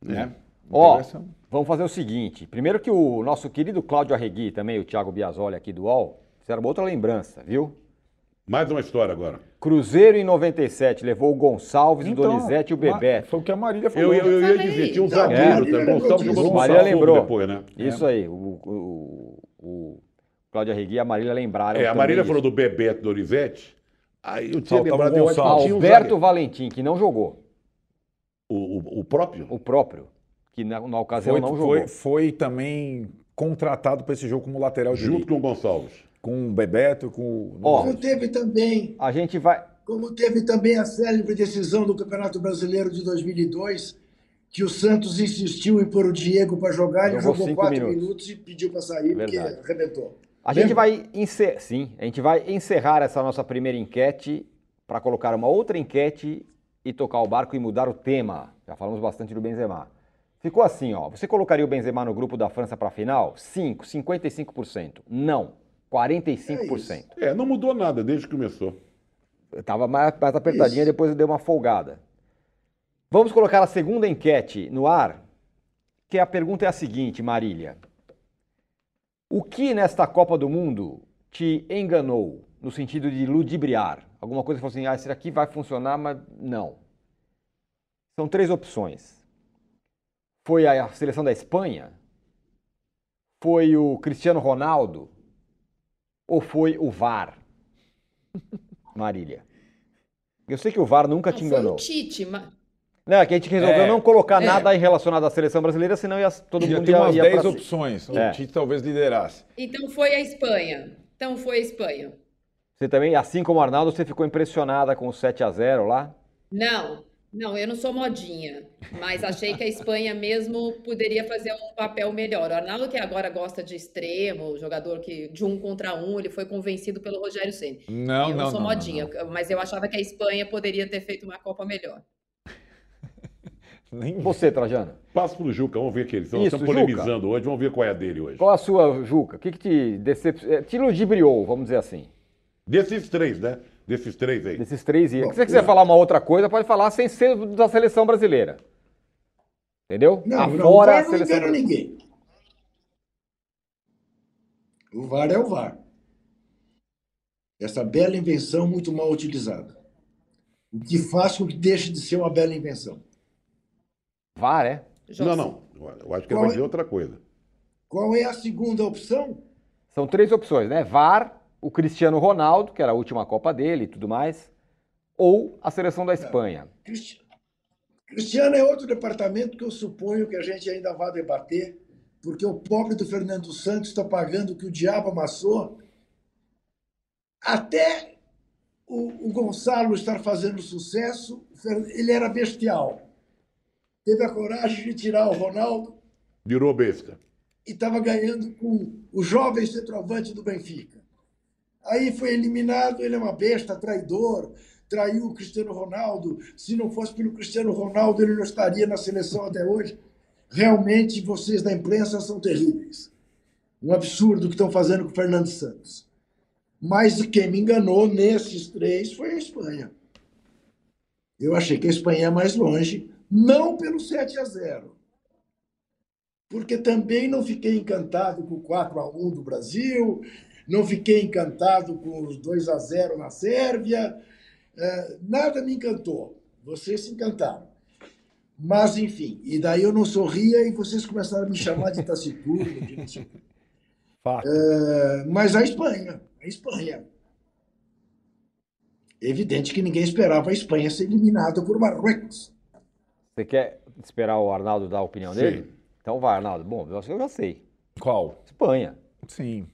Né? Ó, vamos fazer o seguinte. Primeiro que o nosso querido Cláudio Arregui, também o Thiago Biasoli aqui do UOL, fizeram uma outra lembrança, viu? Mais uma história agora. Cruzeiro em 97 levou o Gonçalves, o Então, Donizete e o Bebeto. Foi o que a Marília falou. Eu, eu, eu ia dizer, tinha um Então, zagueiro Marília também. lembrou Gonçalves jogou no Marília lembrou. depois, né? Isso aí, o, o, o Cláudio Arregui e a Marília lembraram. É, a Marília disso. falou do Bebeto Dorizete. Aí eu tinha Faltava lembrado, o um Alberto zagueiro. Valentim, que não jogou. O, o, o próprio? O próprio, que na, na ocasião Foi, não foi, jogou. foi também contratado para esse jogo como lateral Junto direito. com o Gonçalves. Com o Bebeto, com o. Como teve também, A gente vai. como teve também a célebre decisão do Campeonato Brasileiro de 2002, que o Santos insistiu em pôr o Diego para jogar, ele Jogou quatro minutos. minutos. e pediu para sair Verdade. porque arrebentou. A gente vai encer... Sim, a gente vai encerrar essa nossa primeira enquete para colocar uma outra enquete e tocar o barco e mudar o tema. Já falamos bastante do Benzema. Ficou assim, ó. Você colocaria o Benzema no grupo da França para a final? 5, 55%. Não, 45%. É, não mudou nada desde que começou. Estava mais, mais apertadinha, Isso. depois deu uma folgada. Vamos colocar a segunda enquete no ar, que a pergunta é a seguinte, Marília. O que nesta Copa do Mundo te enganou no sentido de ludibriar? Alguma coisa que falou assim, ah, isso aqui vai funcionar, mas não. São três opções. Foi a seleção da Espanha? Foi o Cristiano Ronaldo? Ou foi o VAR? Marília. Eu sei que o VAR nunca Não, te foi enganou. o Tite, mas... Não, é que a gente resolveu É. não colocar É. nada aí relacionado à seleção brasileira, senão ia, todo Ia mundo ter ia, umas ia 10 pra- opções. É. O Tite talvez liderasse. Então foi a Espanha. Então foi a Espanha. Você também, assim como o Arnaldo, você ficou impressionada com o 7 a 0 lá? Não, não, eu não sou modinha, mas achei que a Espanha mesmo poderia fazer um papel melhor. O Arnaldo, que agora gosta de extremo, jogador que de um contra um, ele foi convencido pelo Rogério Ceni. Não, eu não, sou não, modinha, não, mas eu achava que a Espanha poderia ter feito uma Copa melhor. não. Nem Você, Trajano? Passa pro Juca, vamos ver que eles Isso, estão Juca. polemizando hoje, vamos ver qual é a dele hoje. Qual a sua, Juca? O que, que te, decep... eh, te ludibriou, vamos dizer assim? Desses três, né? Desses três aí. Desses três dias. Bom, Se você quiser o- falar uma outra coisa, pode falar sem ser da seleção brasileira. Entendeu? Não, não, o Afora a VAR não engana ninguém. O VAR é o VAR. Essa bela invenção muito mal utilizada. O que faz com que deixe de ser uma bela invenção. VAR, é? Não, não. Eu acho que ele Qual vai é? dizer outra coisa. Qual é a segunda opção? São três opções, né? VAR, o Cristiano Ronaldo, que era a última Copa dele e tudo mais, ou a seleção da Espanha. Cristi- Cristiano é outro departamento que eu suponho que a gente ainda vai debater, porque o pobre do Fernando Santos está pagando o que o diabo amassou. Até o, o Gonçalo estar fazendo sucesso, ele era bestial. Teve a coragem de tirar o Ronaldo Virou besta. e estava ganhando com o jovem centroavante do Benfica. Aí foi eliminado, ele é uma besta, traidor, traiu o Cristiano Ronaldo. Se não fosse pelo Cristiano Ronaldo, ele não estaria na seleção até hoje. Realmente, vocês da imprensa são terríveis. Um absurdo que estão fazendo com o Fernando Santos. Mas quem me enganou nesses três foi a Espanha. Eu achei que a Espanha é mais longe, não pelo 7 a 0 porque também não fiquei encantado com o 4 a 1 do Brasil, não fiquei encantado com os 2 a 0 na Sérvia, eh, nada me encantou. Vocês se encantaram. Mas, enfim, e daí eu não sorria e vocês começaram a me chamar de taciturno, de não sei o quê. Fato. Eh, Mas a Espanha, a Espanha. É evidente que ninguém esperava a Espanha ser eliminada por Marrocos. Você quer esperar o Arnaldo dar a opinião Sim. dele? Então vai, Arnaldo. Bom, eu acho que eu já sei. Qual? Espanha. Sim.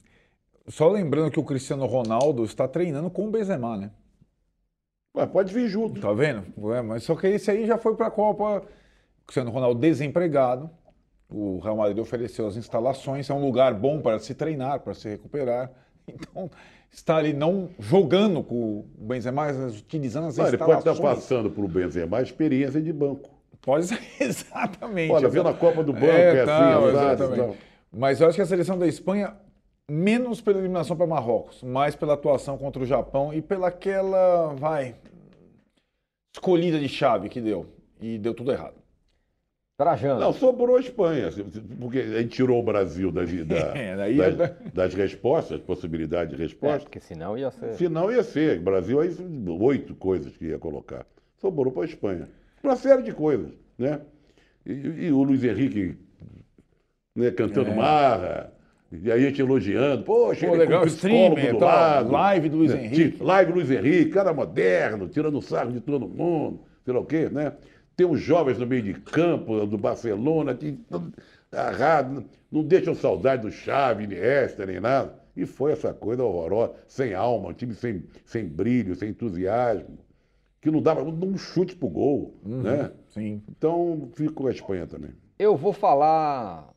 Só lembrando que o Cristiano Ronaldo está treinando com o Benzema, né? Pode vir junto. Tá vendo? É, mas só que esse aí já foi para a Copa. O Cristiano Ronaldo desempregado. O Real Madrid ofereceu as instalações. É um lugar bom para se treinar, para se recuperar. Então, está ali não jogando com o Benzema, mas utilizando as Não, ele pode instalações. estar passando por Benzema a experiência de banco. Pode ser, exatamente. Olha, vendo a Copa do Banco, É, é, tal, assim, exatamente. Mas eu acho que a seleção da Espanha, menos pela eliminação para Marrocos, mais pela atuação contra o Japão e pelaquela, vai, escolhida de chave que deu. E deu tudo errado. Trajano. Não, sobrou a Espanha, porque a gente tirou o Brasil das, da- É, daí das, é- das respostas, possibilidade de É, resposta. porque senão ia ser. Senão ia ser. O Brasil, aí, oito coisas que ia colocar. Sobrou para a Espanha. Uma série de coisas, né? E, e o Luiz Henrique né, cantando É. marra, e aí a gente elogiando. Poxa, Pô, ele legal, com streamer, do lado. live do Luiz né? Henrique. Live Luiz Henrique, cara moderno, tirando sarro de todo mundo, sei lá o quê, né? Tem os jovens no meio de campo, do Barcelona, que agarrado, não deixam saudade do Xavi, Iniesta, nem nada. E foi essa coisa horrorosa, sem alma, um time sem, sem brilho, sem entusiasmo, que não dava um chute pro gol, né? Sim. Então, fico com a Espanha também. Eu vou falar.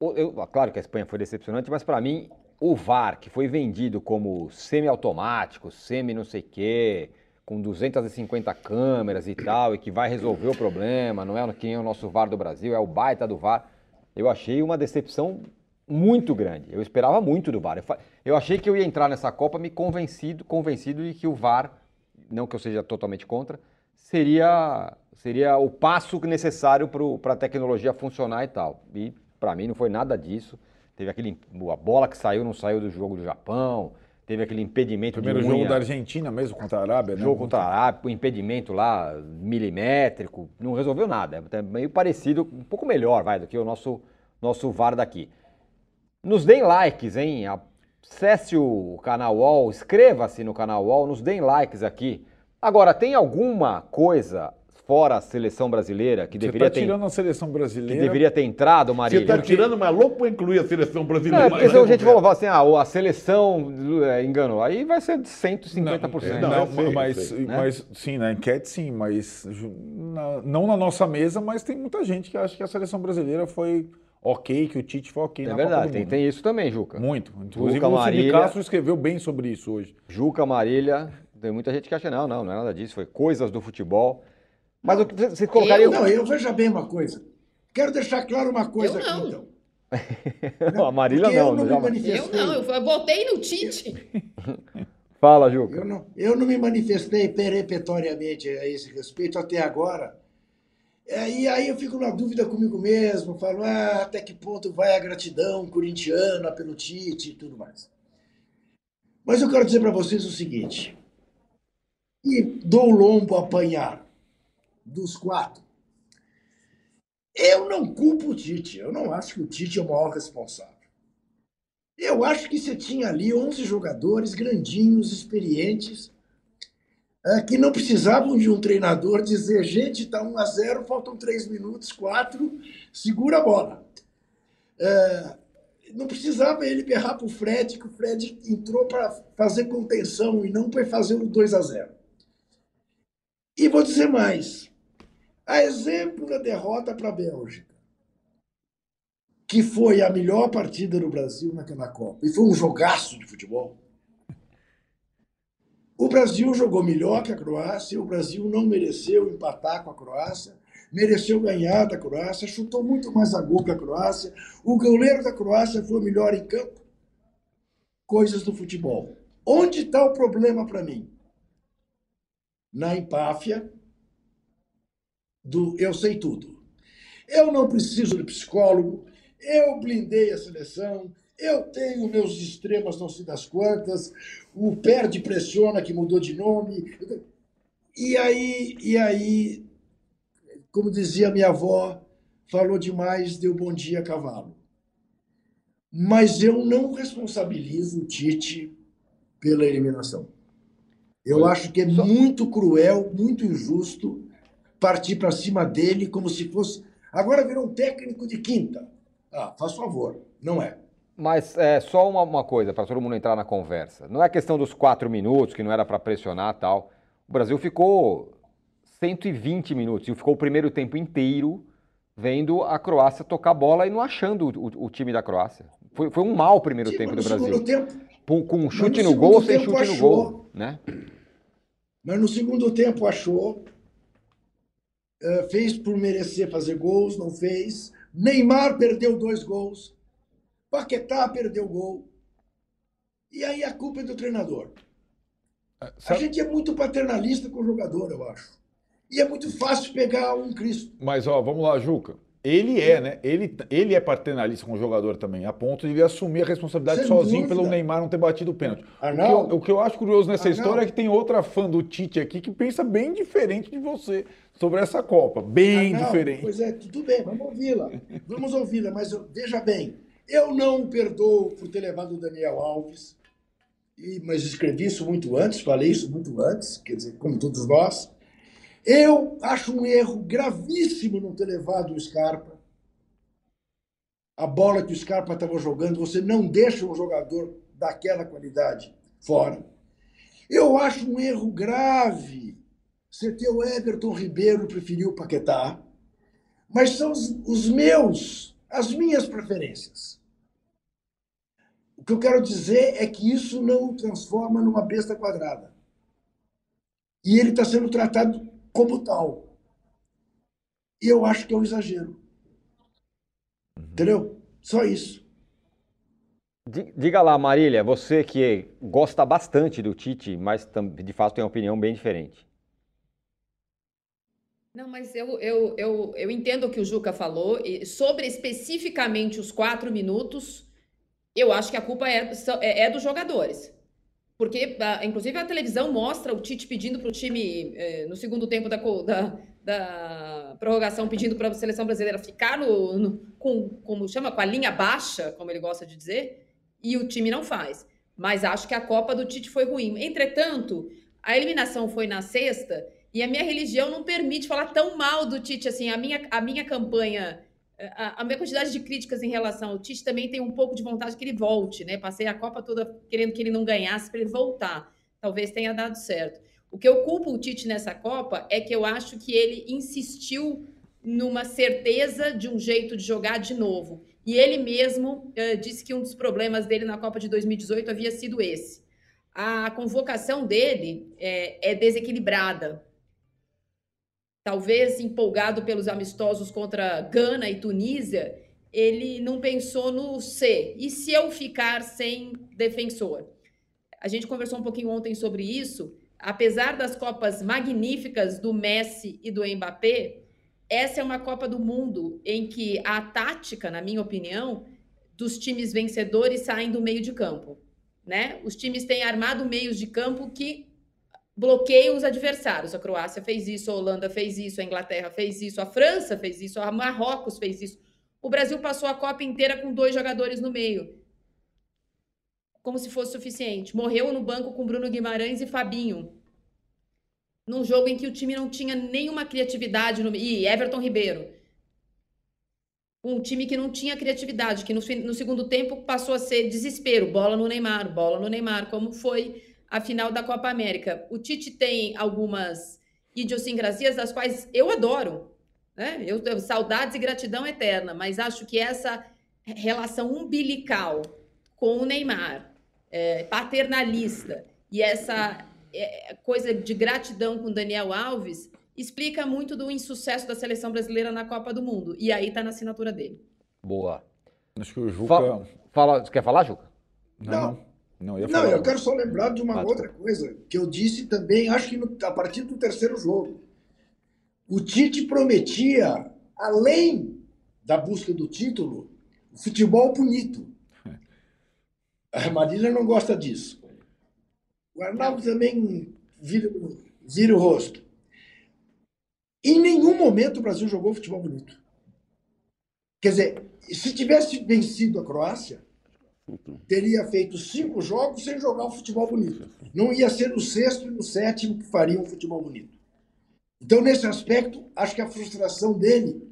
O- eu- claro que a Espanha foi decepcionante, mas para mim, o VAR, que foi vendido como semi-automático, semi-não sei quê, com 250 câmeras e tal, e que vai resolver o problema, não é quem é o nosso VAR do Brasil, é o baita do VAR. Eu achei uma decepção muito grande. Eu esperava muito do VAR. Eu, eu achei que eu ia entrar nessa Copa me convencido, convencido de que o VAR, não que eu seja totalmente contra, seria, seria o passo necessário para a tecnologia funcionar e tal. E para mim não foi nada disso. Teve aquele a bola que saiu não saiu do jogo do Japão, teve aquele impedimento Primeiro jogo da Argentina mesmo contra a Arábia, né? jogo contra a Arábia, o impedimento lá milimétrico, não resolveu nada. É meio parecido, um pouco melhor, vai, do que o nosso nosso VAR daqui. Nos deem likes, hein? Acesse o canal UOL, inscreva-se no canal UOL, nos deem likes aqui. Agora, tem alguma coisa fora a seleção brasileira que Você deveria, tá ter, tirando a seleção que brasileira. deveria ter entrado, Você Marília? está tirando uma louco para incluir a seleção Não, brasileira. é porque senão a gente falou assim, ah, a seleção é, enganou. Aí vai ser de 150%. Não, Não, eu sei, mas, sei. né? mas sim, na enquete sim, mas na- não na nossa mesa, mas tem muita gente que acha que a seleção brasileira foi ok, que o Tite foi ok É verdade, do tem, Mundo. tem isso também, Juca. Muito. Inclusive Juca o Marília- Castro escreveu bem sobre isso hoje. Juca, Marília, tem muita gente que acha, não, não, não é nada disso, foi coisas do futebol. Mas o que vocês vocês colocariam... Não, eu veja bem uma coisa. Quero deixar claro uma coisa Eu aqui, não. então. a Marília Porque não, eu não me jamais. Eu manifestei. não, eu, eu votei no Tite. Fala, Juca. Eu não, eu não me manifestei peremptoriamente a esse respeito até agora. É, e aí eu fico na dúvida comigo mesmo, falo, ah, até que ponto vai a gratidão corintiana pelo Tite e tudo mais. Mas eu quero dizer para vocês o seguinte: e do lombo apanhar dos quatro, eu não culpo o Tite, eu não acho que o Tite é o maior responsável. Eu acho que você tinha ali 11 jogadores grandinhos, experientes, eh, que não precisavam de um treinador dizer, gente, está 1 a 0, faltam 3 minutos, 4, segura a bola. Eh, não precisava ele berrar para o Fred, que o Fred entrou para fazer contenção e não para fazer o 2 a 0. E vou dizer mais. A exemplo da derrota para a Bélgica, que foi a melhor partida do Brasil naquela Copa, e foi um jogaço de futebol. O Brasil jogou melhor que a Croácia, o Brasil não mereceu empatar com a Croácia, mereceu ganhar da Croácia, chutou muito mais a gol que a Croácia. O goleiro da Croácia foi o melhor em campo. Coisas do futebol. Onde está o problema para mim? Na empáfia do eu sei tudo. Eu não preciso de psicólogo, eu blindei a seleção, eu tenho meus extremas não sei das quantas, o perde pressiona que mudou de nome. E aí, e aí, como dizia minha avó, falou demais, deu bom dia a cavalo. Mas eu não responsabilizo o Tite pela eliminação. Eu acho que é muito cruel, muito injusto partir para cima dele como se fosse. Agora virou um técnico de quinta. Ah, faz favor, não é. Mas é só uma, uma coisa, para todo mundo entrar na conversa. Não é questão dos quatro minutos, que não era para pressionar tal. O Brasil ficou 120 minutos e ficou o primeiro tempo inteiro vendo a Croácia tocar bola e não achando o, o time da Croácia. Foi, foi um mau primeiro Sim, tempo do no Brasil. tempo, Com um no chute no segundo gol ou sem chute no achou. gol, né? mas no segundo tempo achou. Eh, fez por merecer fazer gols, não fez. Neymar perdeu dois gols. Paquetá perdeu gol. E aí a culpa é do treinador. A Sabe- gente é muito paternalista com o jogador, eu acho. E é muito fácil pegar um Cristo. Mas, ó, vamos lá, Juca. Ele é, né? Ele, ele é paternalista com o jogador também, a ponto de ele assumir a responsabilidade Sem sozinho dúvida. pelo Neymar não ter batido o pênalti. O que, Arnaldo. eu, o que eu acho curioso nessa Arnaldo. história é que tem outra fã do Tite aqui que pensa bem diferente de você sobre essa Copa. Bem Ah, não, diferente. Pois é, tudo bem, vamos ouvi-la. Vamos ouvi-la, mas eu- veja bem, eu não perdoo por ter levado o Daniel Alves, e, mas escrevi isso muito antes, falei isso muito antes, quer dizer, como todos nós. Eu acho um erro gravíssimo não ter levado o Scarpa. A bola que o Scarpa estava jogando, você não deixa um jogador daquela qualidade fora. Eu acho um erro grave você ter o Everton Ribeiro preferiu o Paquetá, mas são os, os meus, as minhas preferências. O que eu quero dizer é que isso não o transforma numa besta quadrada. E ele está sendo tratado como tal. E eu acho que é um exagero. Entendeu? Só isso. Di- Diga lá, Marília, você que gosta bastante do Tite, mas de fato tem uma opinião bem diferente. Não, mas eu, eu, eu, eu entendo o que o Juca falou. E sobre especificamente os quatro minutos, eu acho que a culpa é, é, é dos jogadores. Porque, ah, inclusive, a televisão mostra o Tite pedindo para o time, eh, no segundo tempo da, da, da prorrogação, pedindo para a seleção brasileira ficar no, no- com, como chama, com a linha baixa, como ele gosta de dizer, e o time não faz. Mas acho que a Copa do Tite foi ruim. Entretanto, a eliminação foi na sexta e a minha religião não permite falar tão mal do Tite assim. A minha, a minha campanha, a, a minha quantidade de críticas em relação ao Tite também tem um pouco de vontade que ele volte, né? Passei a Copa toda querendo que ele não ganhasse para ele voltar. Talvez tenha dado certo. O que eu culpo o Tite nessa Copa é que eu acho que ele insistiu numa certeza de um jeito de jogar de novo. E ele mesmo eh, disse que um dos problemas dele na Copa de 2018 havia sido esse. A convocação dele é, é desequilibrada. Talvez empolgado pelos amistosos contra Gana e Tunísia, ele não pensou no C. E se eu ficar sem defensor? A gente conversou um pouquinho ontem sobre isso. Apesar das Copas magníficas do Messi e do Mbappé, essa é uma Copa do Mundo em que a tática, na minha opinião, dos times vencedores saem do meio de campo. Né? Os times têm armado meios de campo que bloqueiam os adversários. A Croácia fez isso, a Holanda fez isso, a Inglaterra fez isso, a França fez isso, a Marrocos fez isso. O Brasil passou a Copa inteira com dois jogadores no meio. Como se fosse suficiente. Morreu no banco com Bruno Guimarães e Fabinho. Num jogo em que o time não tinha nenhuma criatividade no E Everton Ribeiro. Um time que não tinha criatividade, que no, no segundo tempo passou a ser desespero, bola no Neymar, bola no Neymar, como foi a final da Copa América. O Tite tem algumas idiosincrasias das quais eu adoro, né? Eu tenho saudades e gratidão eterna, mas acho que essa relação umbilical com o Neymar, é, paternalista e essa é, coisa de gratidão com o Daniel Alves explica muito do insucesso da seleção brasileira na Copa do Mundo. E aí tá na assinatura dele. Boa. Acho que o Juca. Fala, fala, você quer falar, Juca? Não, Não. Não. Eu Não, eu quero só lembrar de uma Ah, outra coisa que eu disse também, acho que no- a partir do terceiro jogo. O Tite prometia, além da busca do título, o futebol bonito. A Marília não gosta disso. O Arnaldo também vira, vira o rosto. Em nenhum momento o Brasil jogou futebol bonito. Quer dizer, se tivesse vencido a Croácia, teria feito cinco jogos sem jogar um futebol bonito. Não ia ser no sexto e no sétimo que faria um futebol bonito. Então, nesse aspecto, acho que a frustração dele,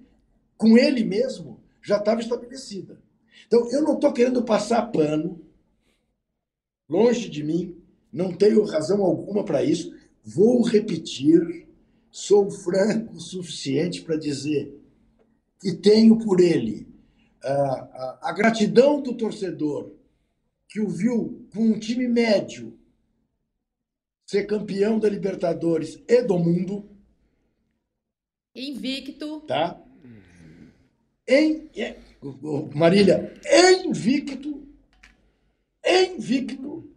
com ele mesmo, já estava estabelecida. Então, eu não estou querendo passar pano, longe de mim, não tenho razão alguma para isso. Vou repetir, sou franco o suficiente para dizer que tenho por ele a, a, gratidão do torcedor que o viu com um time médio ser campeão da Libertadores e do mundo. Invicto. Tá? Em, é, Marília, invicto, invicto,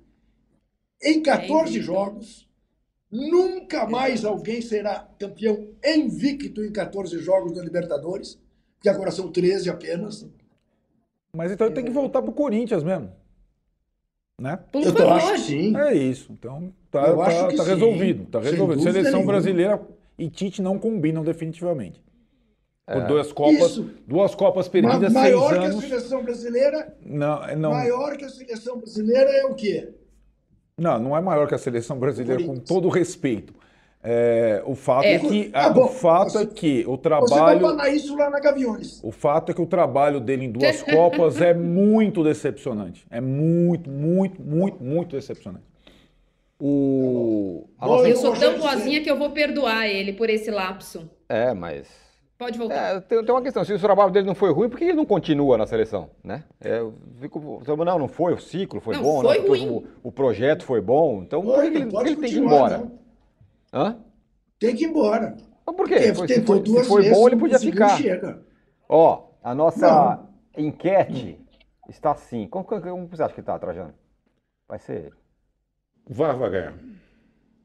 em 14 é jogos. Nunca mais alguém será campeão invicto em 14 jogos da Libertadores, que agora são 13 apenas. Mas então tem que voltar pro Corinthians mesmo. Né? Por eu favor. acho que sim. É isso. Então tá, eu tá, tá resolvido. Tá resolvido. Seleção nenhuma. brasileira e Tite não combinam definitivamente. Por é. duas Copas, Isso. duas Copas perdidas, Ma maior seis anos. que a seleção brasileira? Não, não. Maior que a seleção brasileira é o quê? Não, não é maior que a seleção brasileira, com todo respeito. É, o fato é, é que ah, bom, o fato você, é que o trabalho você isso lá na Gaviões. O fato é que o trabalho dele em duas copas é muito decepcionante. É muito, muito, muito, muito decepcionante. O bom, eu sou tão boazinha que eu vou perdoar ele por esse lapso. É, mas Pode voltar. É, tem, tem, uma questão, se o trabalho dele não foi ruim, por que ele não continua na seleção? Né? É, eu fico, não, não foi, o ciclo foi não, bom, foi né? ruim. O, o, projeto foi bom, então por que ele, ele tem que ir embora? Não. Hã? Tem que ir embora. Mas por quê? Foi, se, foi, se foi bom, ele podia ficar. Chega. Ó, a nossa não. enquete está assim. Como, como você acha que está, Trajano? Vai ser. Vai, vai ganhar.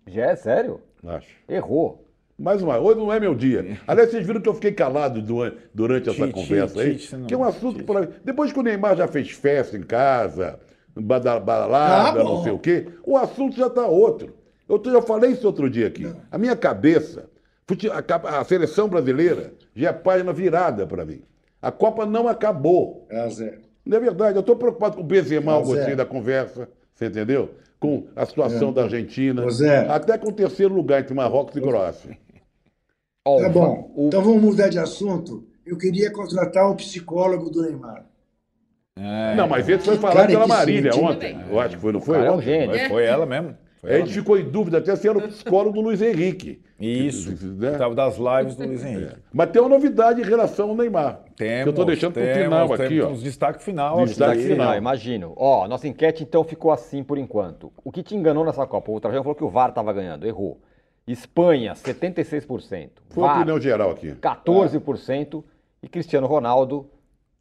Já é sério? Acho. Errou. Mais uma, hoje não é meu dia. Aliás, vocês viram que eu fiquei calado durante essa conversa aí? que é um assunto. Pra... Depois que o Neymar já fez festa em casa, badalada, ah, não sei o quê, o assunto já está outro. Eu já falei isso outro dia aqui. A minha cabeça, a seleção brasileira já é página virada para mim. A Copa não acabou. É, Zé. Não é verdade. Eu estou preocupado com o Benzema, é, gostei da conversa. Você entendeu? Com a situação é. da Argentina. Zé. Até com o terceiro lugar entre Marrocos e Croácia. Tá bom. Então vamos mudar de assunto. Eu queria contratar o psicólogo do Neymar. É. Não, mas esse foi falado pela Marília ontem. Eu acho que foi, não foi? é um gênio. Foi ela mesmo. Foi a gente ficou em dúvida até se era o psicólogo do Luiz Henrique. Isso. Né? Estava das lives do Luiz Henrique. É. Mas tem uma novidade em relação ao Neymar. Temos, que eu estou deixando para o final aqui. Ó. Uns destaque final. Destaque aqui. final, imagino. Ó, nossa enquete então ficou assim por enquanto. O que te enganou nessa Copa? O Trajano falou que o VAR estava ganhando, errou. Espanha, 76%. Foi a opinião geral aqui. 14%. E Cristiano Ronaldo,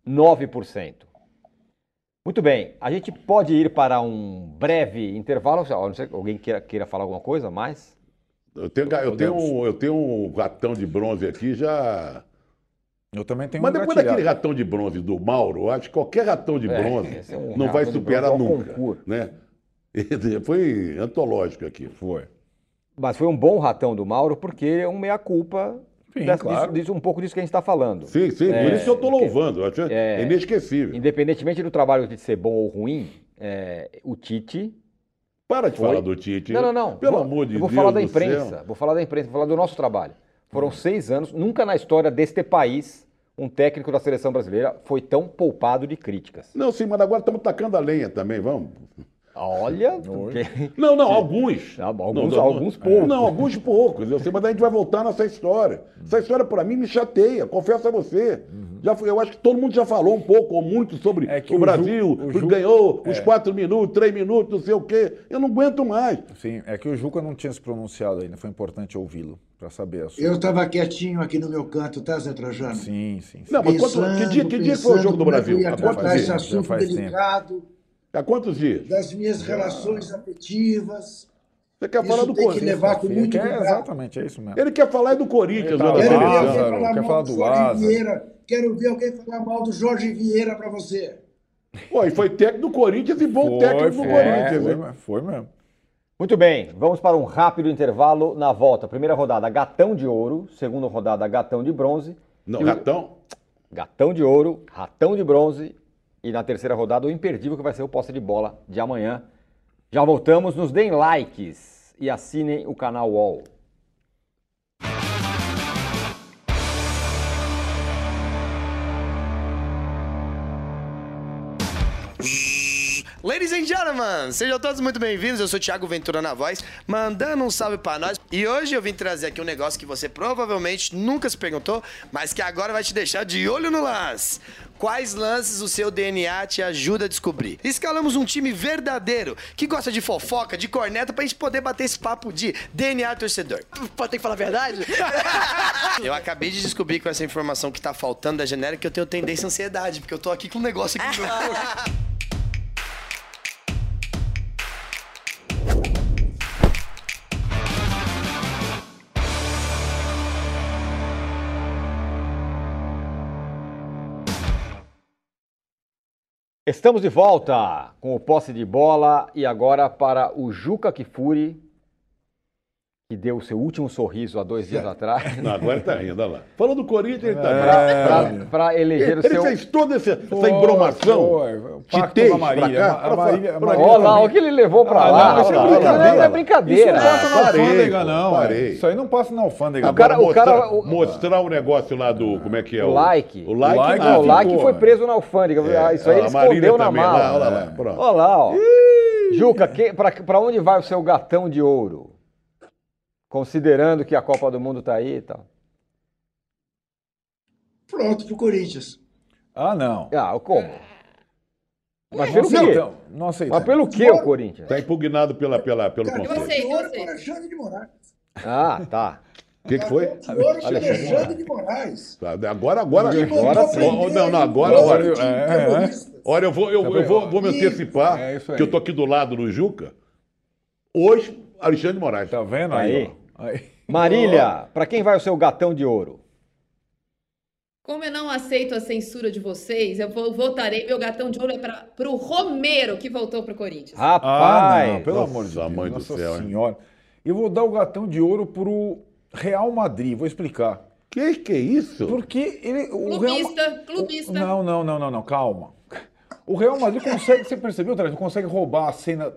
9%. Muito bem, a gente pode ir para um breve intervalo. Não sei, alguém queira, queira falar alguma coisa mais? Eu tenho, eu, tenho um, eu tenho um ratão de bronze aqui já. Eu também tenho Mas um depois daquele ratão de bronze do Mauro, eu acho que qualquer ratão de é, bronze é, um não vai superar é nunca. Né? Foi antológico aqui. Foi. Mas foi um bom ratão do Mauro, porque é um meia-culpa claro. disso, um pouco disso que a gente está falando. Sim, sim, é, por isso que eu estou louvando. Eu acho é, inesquecível. Independentemente do trabalho de ser bom ou ruim, é, o Tite. Para de foi... falar do Tite. Não, não, não. Pelo vou, amor de Deus. Vou falar da imprensa. Céu. Vou falar da imprensa, vou falar do nosso trabalho. Foram hum. seis anos, nunca na história deste país um técnico da seleção brasileira foi tão poupado de críticas. Não, sim, mas agora estamos tacando a lenha também, vamos. Olha. Não, não, alguns. Ah, alguns, não, alguns poucos. Não, alguns poucos. Eu sei, mas a gente vai voltar nessa história. Essa história, para mim, me chateia, confesso a você. Uhum. Já, eu acho que todo mundo já falou um pouco ou muito sobre é o, o, Brasil, Ju, o Ju, ganhou é. os quatro minutos, três minutos, não sei o quê. Eu não aguento mais. Sim, é que o Juca não tinha se pronunciado ainda, foi importante ouvi-lo para saber a sua... Eu estava quietinho aqui no meu canto, tá, Zé Trajano? Sim, sim. sim. Não, mas pensando, quanto, que dia, que dia foi o jogo do Brasil? Há quantos dias? Esse assunto delicado. Tempo. Há quantos dias? Das minhas relações afetivas. Você quer falar do tem Corinthians? que levar com muito quer, Exatamente, é isso mesmo. Ele quer falar do Corinthians, tá, Quero ver alguém falar quer falar do, do Vieira. Quero ver alguém falar mal do Jorge Vieira para você. Pô, e foi técnico do Corinthians e bom foi, técnico do foi, Corinthians. Foi, foi mesmo. Muito bem, vamos para um rápido intervalo na volta. Primeira rodada, Gatão de Ouro. Segunda rodada, Gatão de Bronze. Não, Gatão? Gatão de Ouro, Ratão de Bronze e na terceira rodada o imperdível que vai ser o posse de bola de amanhã. Já voltamos, nos deem likes e assinem o canal UOL. Ladies and gentlemen, sejam todos muito bem-vindos. Eu sou Thiago Ventura na voz, mandando um salve para nós. E hoje eu vim trazer aqui um negócio que você provavelmente nunca se perguntou, mas que agora vai te deixar de olho no lance. Quais lances o seu DNA te ajuda a descobrir? Escalamos um time verdadeiro que gosta de fofoca, de corneta, pra gente poder bater esse papo de DNA torcedor. Pode ter que falar a verdade? eu acabei de descobrir com essa informação que tá faltando da genérica que eu tenho tendência à ansiedade, porque eu tô aqui com um negócio aqui no meu Estamos de volta com o posse de bola e agora para o Juca Kifuri, que deu o seu último sorriso há dois dias atrás. Não, agora ele tá rindo, olha lá. Falando do Corinthians, ele tá rindo. Para eleger o Ele seu. fez toda essa, essa embromação. Foi, foi. O pacto Titez com a Marília. pra cá, pra- Olha lá, o que ele levou para Ah, lá. não, isso é brincadeira. Não, é brincadeira. Isso não passa na Parei, alfândega, não. parei. é. Isso aí não passa na alfândega. O cara- o cara- mostrar, o- mostrar o negócio lá do. Como é que é? O like. O like, O like, nada. Não, o like ficou, foi preso na alfândega. É, Isso aí ele escondeu na mala. lá, olha lá, pronto. Olha lá, ó. Juca, pra onde vai o seu gatão de ouro? Considerando que a Copa do Mundo tá aí e tal. Pronto pro Corinthians. Ah, não. Ah, como? Mas Não pelo quê? Não Mas aceitamos. pelo que o Corinthians? Tá impugnado pela, pela, pelo Cara, conselho. sei, eu sei. Alexandre de Moraes. Ah, tá. O que, que foi? Alexandre Alexandre de Moraes. Tá, Agora, agora. Agora sim. Não, não, agora, de É, é, é. Olha, eu vou, eu, eu vou, vou me antecipar, É aí. que eu tô aqui do lado do Juca. Hoje, Alexandre de Moraes. Tá vendo Aí. aí? Aí. Marília, pra quem vai o seu gatão de ouro? Como eu não aceito a censura de vocês, eu vou- votarei. Meu gatão de ouro é para o Romero, que voltou para o Corinthians. Ah, Rapaz! não, pelo Nossa, amor de Deus. mãe do Nossa céu, hein? senhora. Eu vou dar o gatão de ouro pro Real Madrid. Vou explicar. Que que é isso? Porque ele. O Real... Clubista, clubista. Não, não, não, não, não, calma. O Real Madrid consegue, você percebeu, Traz? Consegue roubar a cena.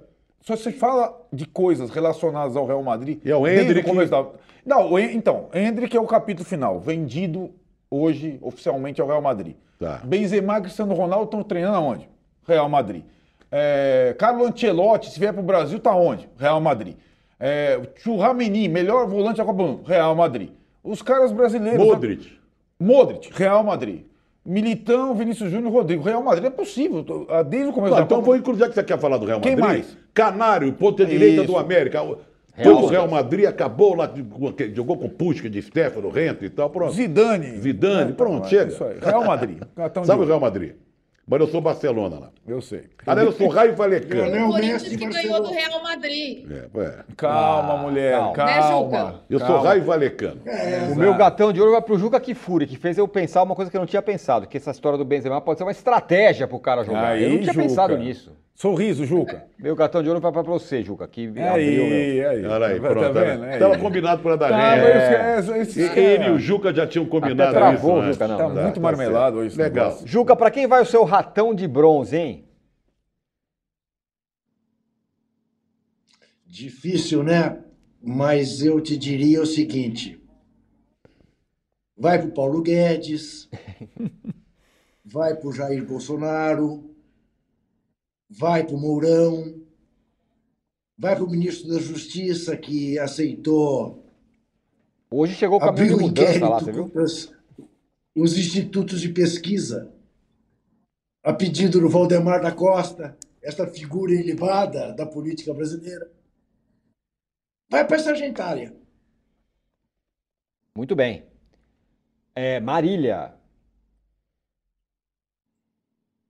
Só se fala de coisas relacionadas ao Real Madrid. E é o desde Endrick- começo da- Não, então, Hendrick é o capítulo final, vendido hoje oficialmente ao Real Madrid. Tá. Benzema e Cristiano Ronaldo estão treinando aonde? Real Madrid. É, Carlo Ancelotti, se vier para o Brasil, tá onde? Real Madrid. É, Churrameni, melhor volante da Copa do Mundo, Real Madrid. Os caras brasileiros. Modric. Modric, Real Madrid. Militão, Vinícius Júnior, Rodrigo. Real Madrid é possível. ah, Desde o começo Não, da então Copa. vou incluir, já que você quer falar do Real Quem Madrid. mais? Canário, ponta direita Isso. do América. Real o. Real Madrid acabou lá, jogou com Pusca de Stefano, Rento e tal, pronto. Zidane. Zidane, É, pronto, é chega. Isso aí. Real Madrid. Cartão Sabe o. Real Madrid? Mas eu sou Barcelona lá. Eu sei. Aliás, eu sou Raio Valecano. O Corinthians Messi que ganhou do. Real Madrid. É, é. Calma, Ah, mulher. calma. Calma. Né? Eu sou Calma. Raio Valecano. É, O meu gatão de ouro vai pro Juca Kifuri, que fez eu pensar uma coisa que eu não tinha pensado, que essa história do Benzema pode ser uma estratégia pro cara jogar. Aí, eu não tinha Juca. pensado nisso. Sorriso, Juca. Meu gatão de ouro vai pra você, Juca, que abriu meu. Aí, aí. Olha aí, Tá pronto. vendo? né? Aí. Tava combinado para dar Tá, ré. mas esse- Ele e o Juca já tinham combinado Até travou, isso. né? Juca, não. Tá Tá, muito marmelado hoje. esse Legal. negócio. Juca, pra quem vai o seu ratão de bronze, hein? Difícil, né? Mas eu te diria o seguinte: vai para o Paulo Guedes, vai para o Jair Bolsonaro, vai para o Mourão, vai para o ministro da Justiça que aceitou Hoje chegou o caminho de mudança lá, você viu? os, os institutos de pesquisa, a pedido do Valdemar da Costa, esta figura ilibada da política brasileira. Vai para essa gentalha. Muito bem. É, Marília.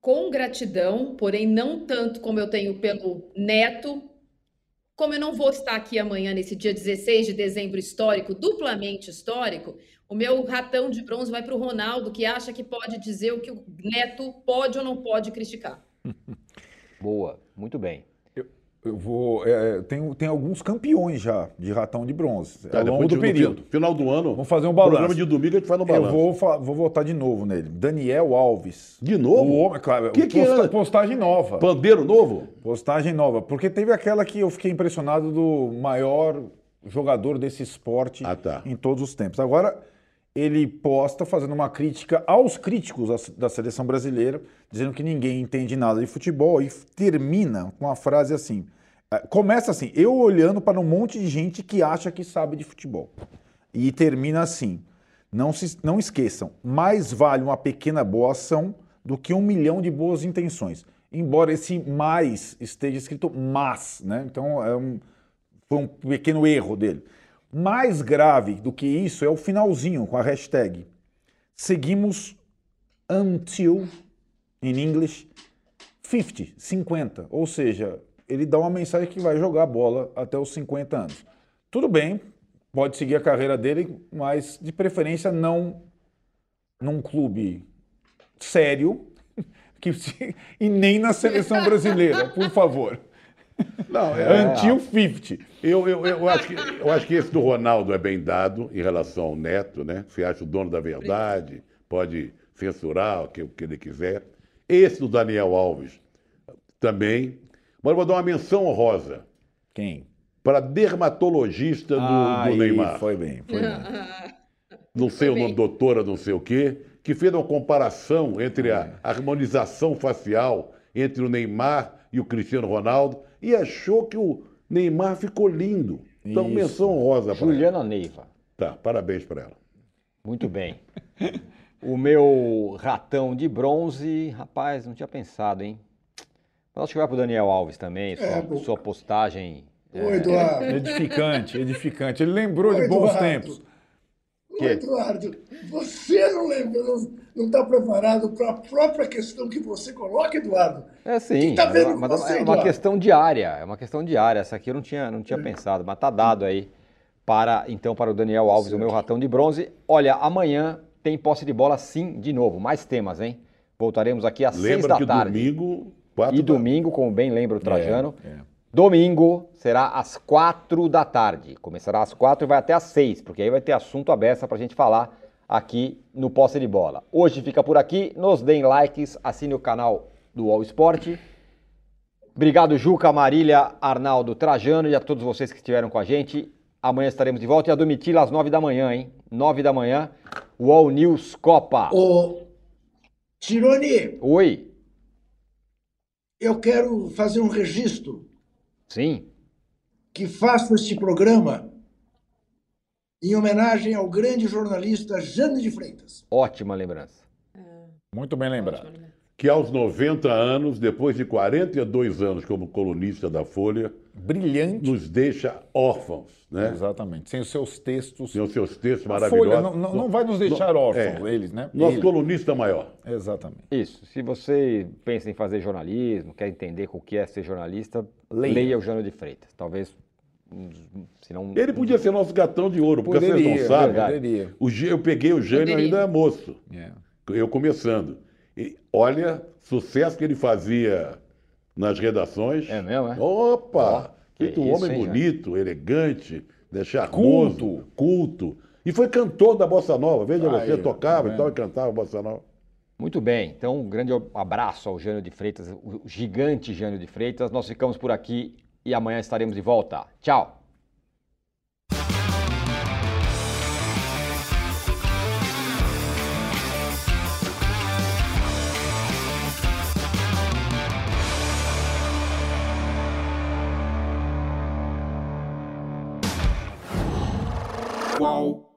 Com gratidão, porém não tanto como eu tenho pelo Neto. Como eu não vou estar aqui amanhã, nesse dia 16 de dezembro histórico, duplamente histórico, o meu ratão de bronze vai para o Ronaldo, que acha que pode dizer o que o Neto pode ou não pode criticar. Boa, muito bem. Eu vou. é, tem, tem alguns campeões já de ratão de bronze Tá, ao longo do período. fi- Final do ano. Vamos fazer um Programa balanço. de domingo a gente faz no Eu balanço. vou, fa- vou votar de novo nele. Daniel Alves. De novo? O homem, claro, Que que posta- é? postagem nova. Pandeiro novo? Postagem nova. Porque teve aquela que eu fiquei impressionado do maior jogador desse esporte Ah, tá. em todos os tempos. Agora, ele posta fazendo uma crítica aos críticos da- seleção brasileira, dizendo que ninguém entende nada de futebol e termina com a frase assim. eh, Começa assim, eu olhando para um monte de gente que acha que sabe de futebol. E termina assim: não, se, não esqueçam, mais vale uma pequena boa ação do que um milhão de boas intenções. Embora esse mais esteja escrito mas, né? Então é um, foi um pequeno erro dele. Mais grave do que isso é o finalzinho com a hashtag. Seguimos until, in English, 50, 50. Ou seja, ele dá uma mensagem que vai jogar bola até os 50 anos. Tudo bem, pode seguir a carreira dele, mas de preferência não num clube sério que e nem na seleção brasileira, por favor. Não, é, Until 50. eu, eu, eu, acho que, eu acho que esse do Ronaldo é bem dado em relação ao Neto, né? Se acha o dono da verdade, pode censurar o que, o que ele quiser. Esse do Daniel Alves também. Mas eu vou dar uma menção honrosa Quem? para dermatologista do, do Aí, Neymar. Foi bem, foi bem. não sei o nome, doutora, não sei o quê, que fez uma comparação entre a harmonização facial entre o Neymar e o Cristiano Ronaldo e achou que o Neymar ficou lindo. Então, Isso. menção honrosa para ela. Juliana Neiva. Tá, parabéns para ela. Muito bem. O meu ratão de bronze, rapaz, não tinha pensado, hein? Mas acho que vai pro Daniel Alves também, sua, É, sua postagem. Ô, Eduardo. Edificante, edificante. Ele lembrou Ô, de bons Eduardo. tempos. Ô, Eduardo, você não lembra, não está preparado para a própria questão que você coloca, Eduardo. É sim, tá vendo mas com você, é uma Eduardo? questão diária, é uma questão diária. Essa aqui eu não tinha, não tinha pensado, mas tá dado aí para então para o Daniel Alves, o meu ratão de bronze. Olha, amanhã tem posse de bola sim, de novo, mais temas, hein? Voltaremos aqui às seis Lembra da que tarde. domingo, quatro E domingo, como bem lembra o Trajano, é. Domingo será às quatro da tarde. Começará às quatro e vai até às seis, porque aí vai ter assunto aberto para a gente falar aqui no Posse de Bola. Hoje fica por aqui, nos deem likes, assine o canal do All Sport. Obrigado, Juca, Marília, Arnaldo, Trajano e a todos vocês que estiveram com a gente. Amanhã estaremos de volta e a Domitila às nove da manhã, hein? Nove da manhã, o All News Copa. Ô, Tironi, Oi, eu quero fazer um registro sim, que faço este programa em homenagem ao grande jornalista Jane de Freitas. ótima lembrança. Muito bem lembrado. que aos 90 anos, depois de 42 anos como colunista da Folha, Brilhante. nos deixa órfãos, né? Exatamente. Sem os seus textos. Tem os seus textos maravilhosos. Folha não, não- não vai nos deixar Não, órfãos, é. eles, né? Nosso Ele. colunista maior. Exatamente. Isso. Se você pensa em fazer jornalismo, quer entender o que é ser jornalista, Leia. leia, o Jânio de Freitas. Talvez, um dos- se não... Ele podia ser nosso gatão de ouro, porque vocês Poderia, não sabem. poderia. O eu peguei o Jânio Poderia. ainda moço, É. eu começando. E olha, sucesso que ele fazia nas redações. É mesmo, é? Opa! Que um homem hein, bonito, elegante, né, charmoso, Culto. culto. E foi cantor da Bossa Nova. Veja Aí, você, tocava tá e tal, e cantava Bossa Nova. Muito bem. Então, um grande abraço ao Jânio de Freitas, o gigante Jânio de Freitas. Nós ficamos por aqui e amanhã estaremos de volta. Tchau. Qual?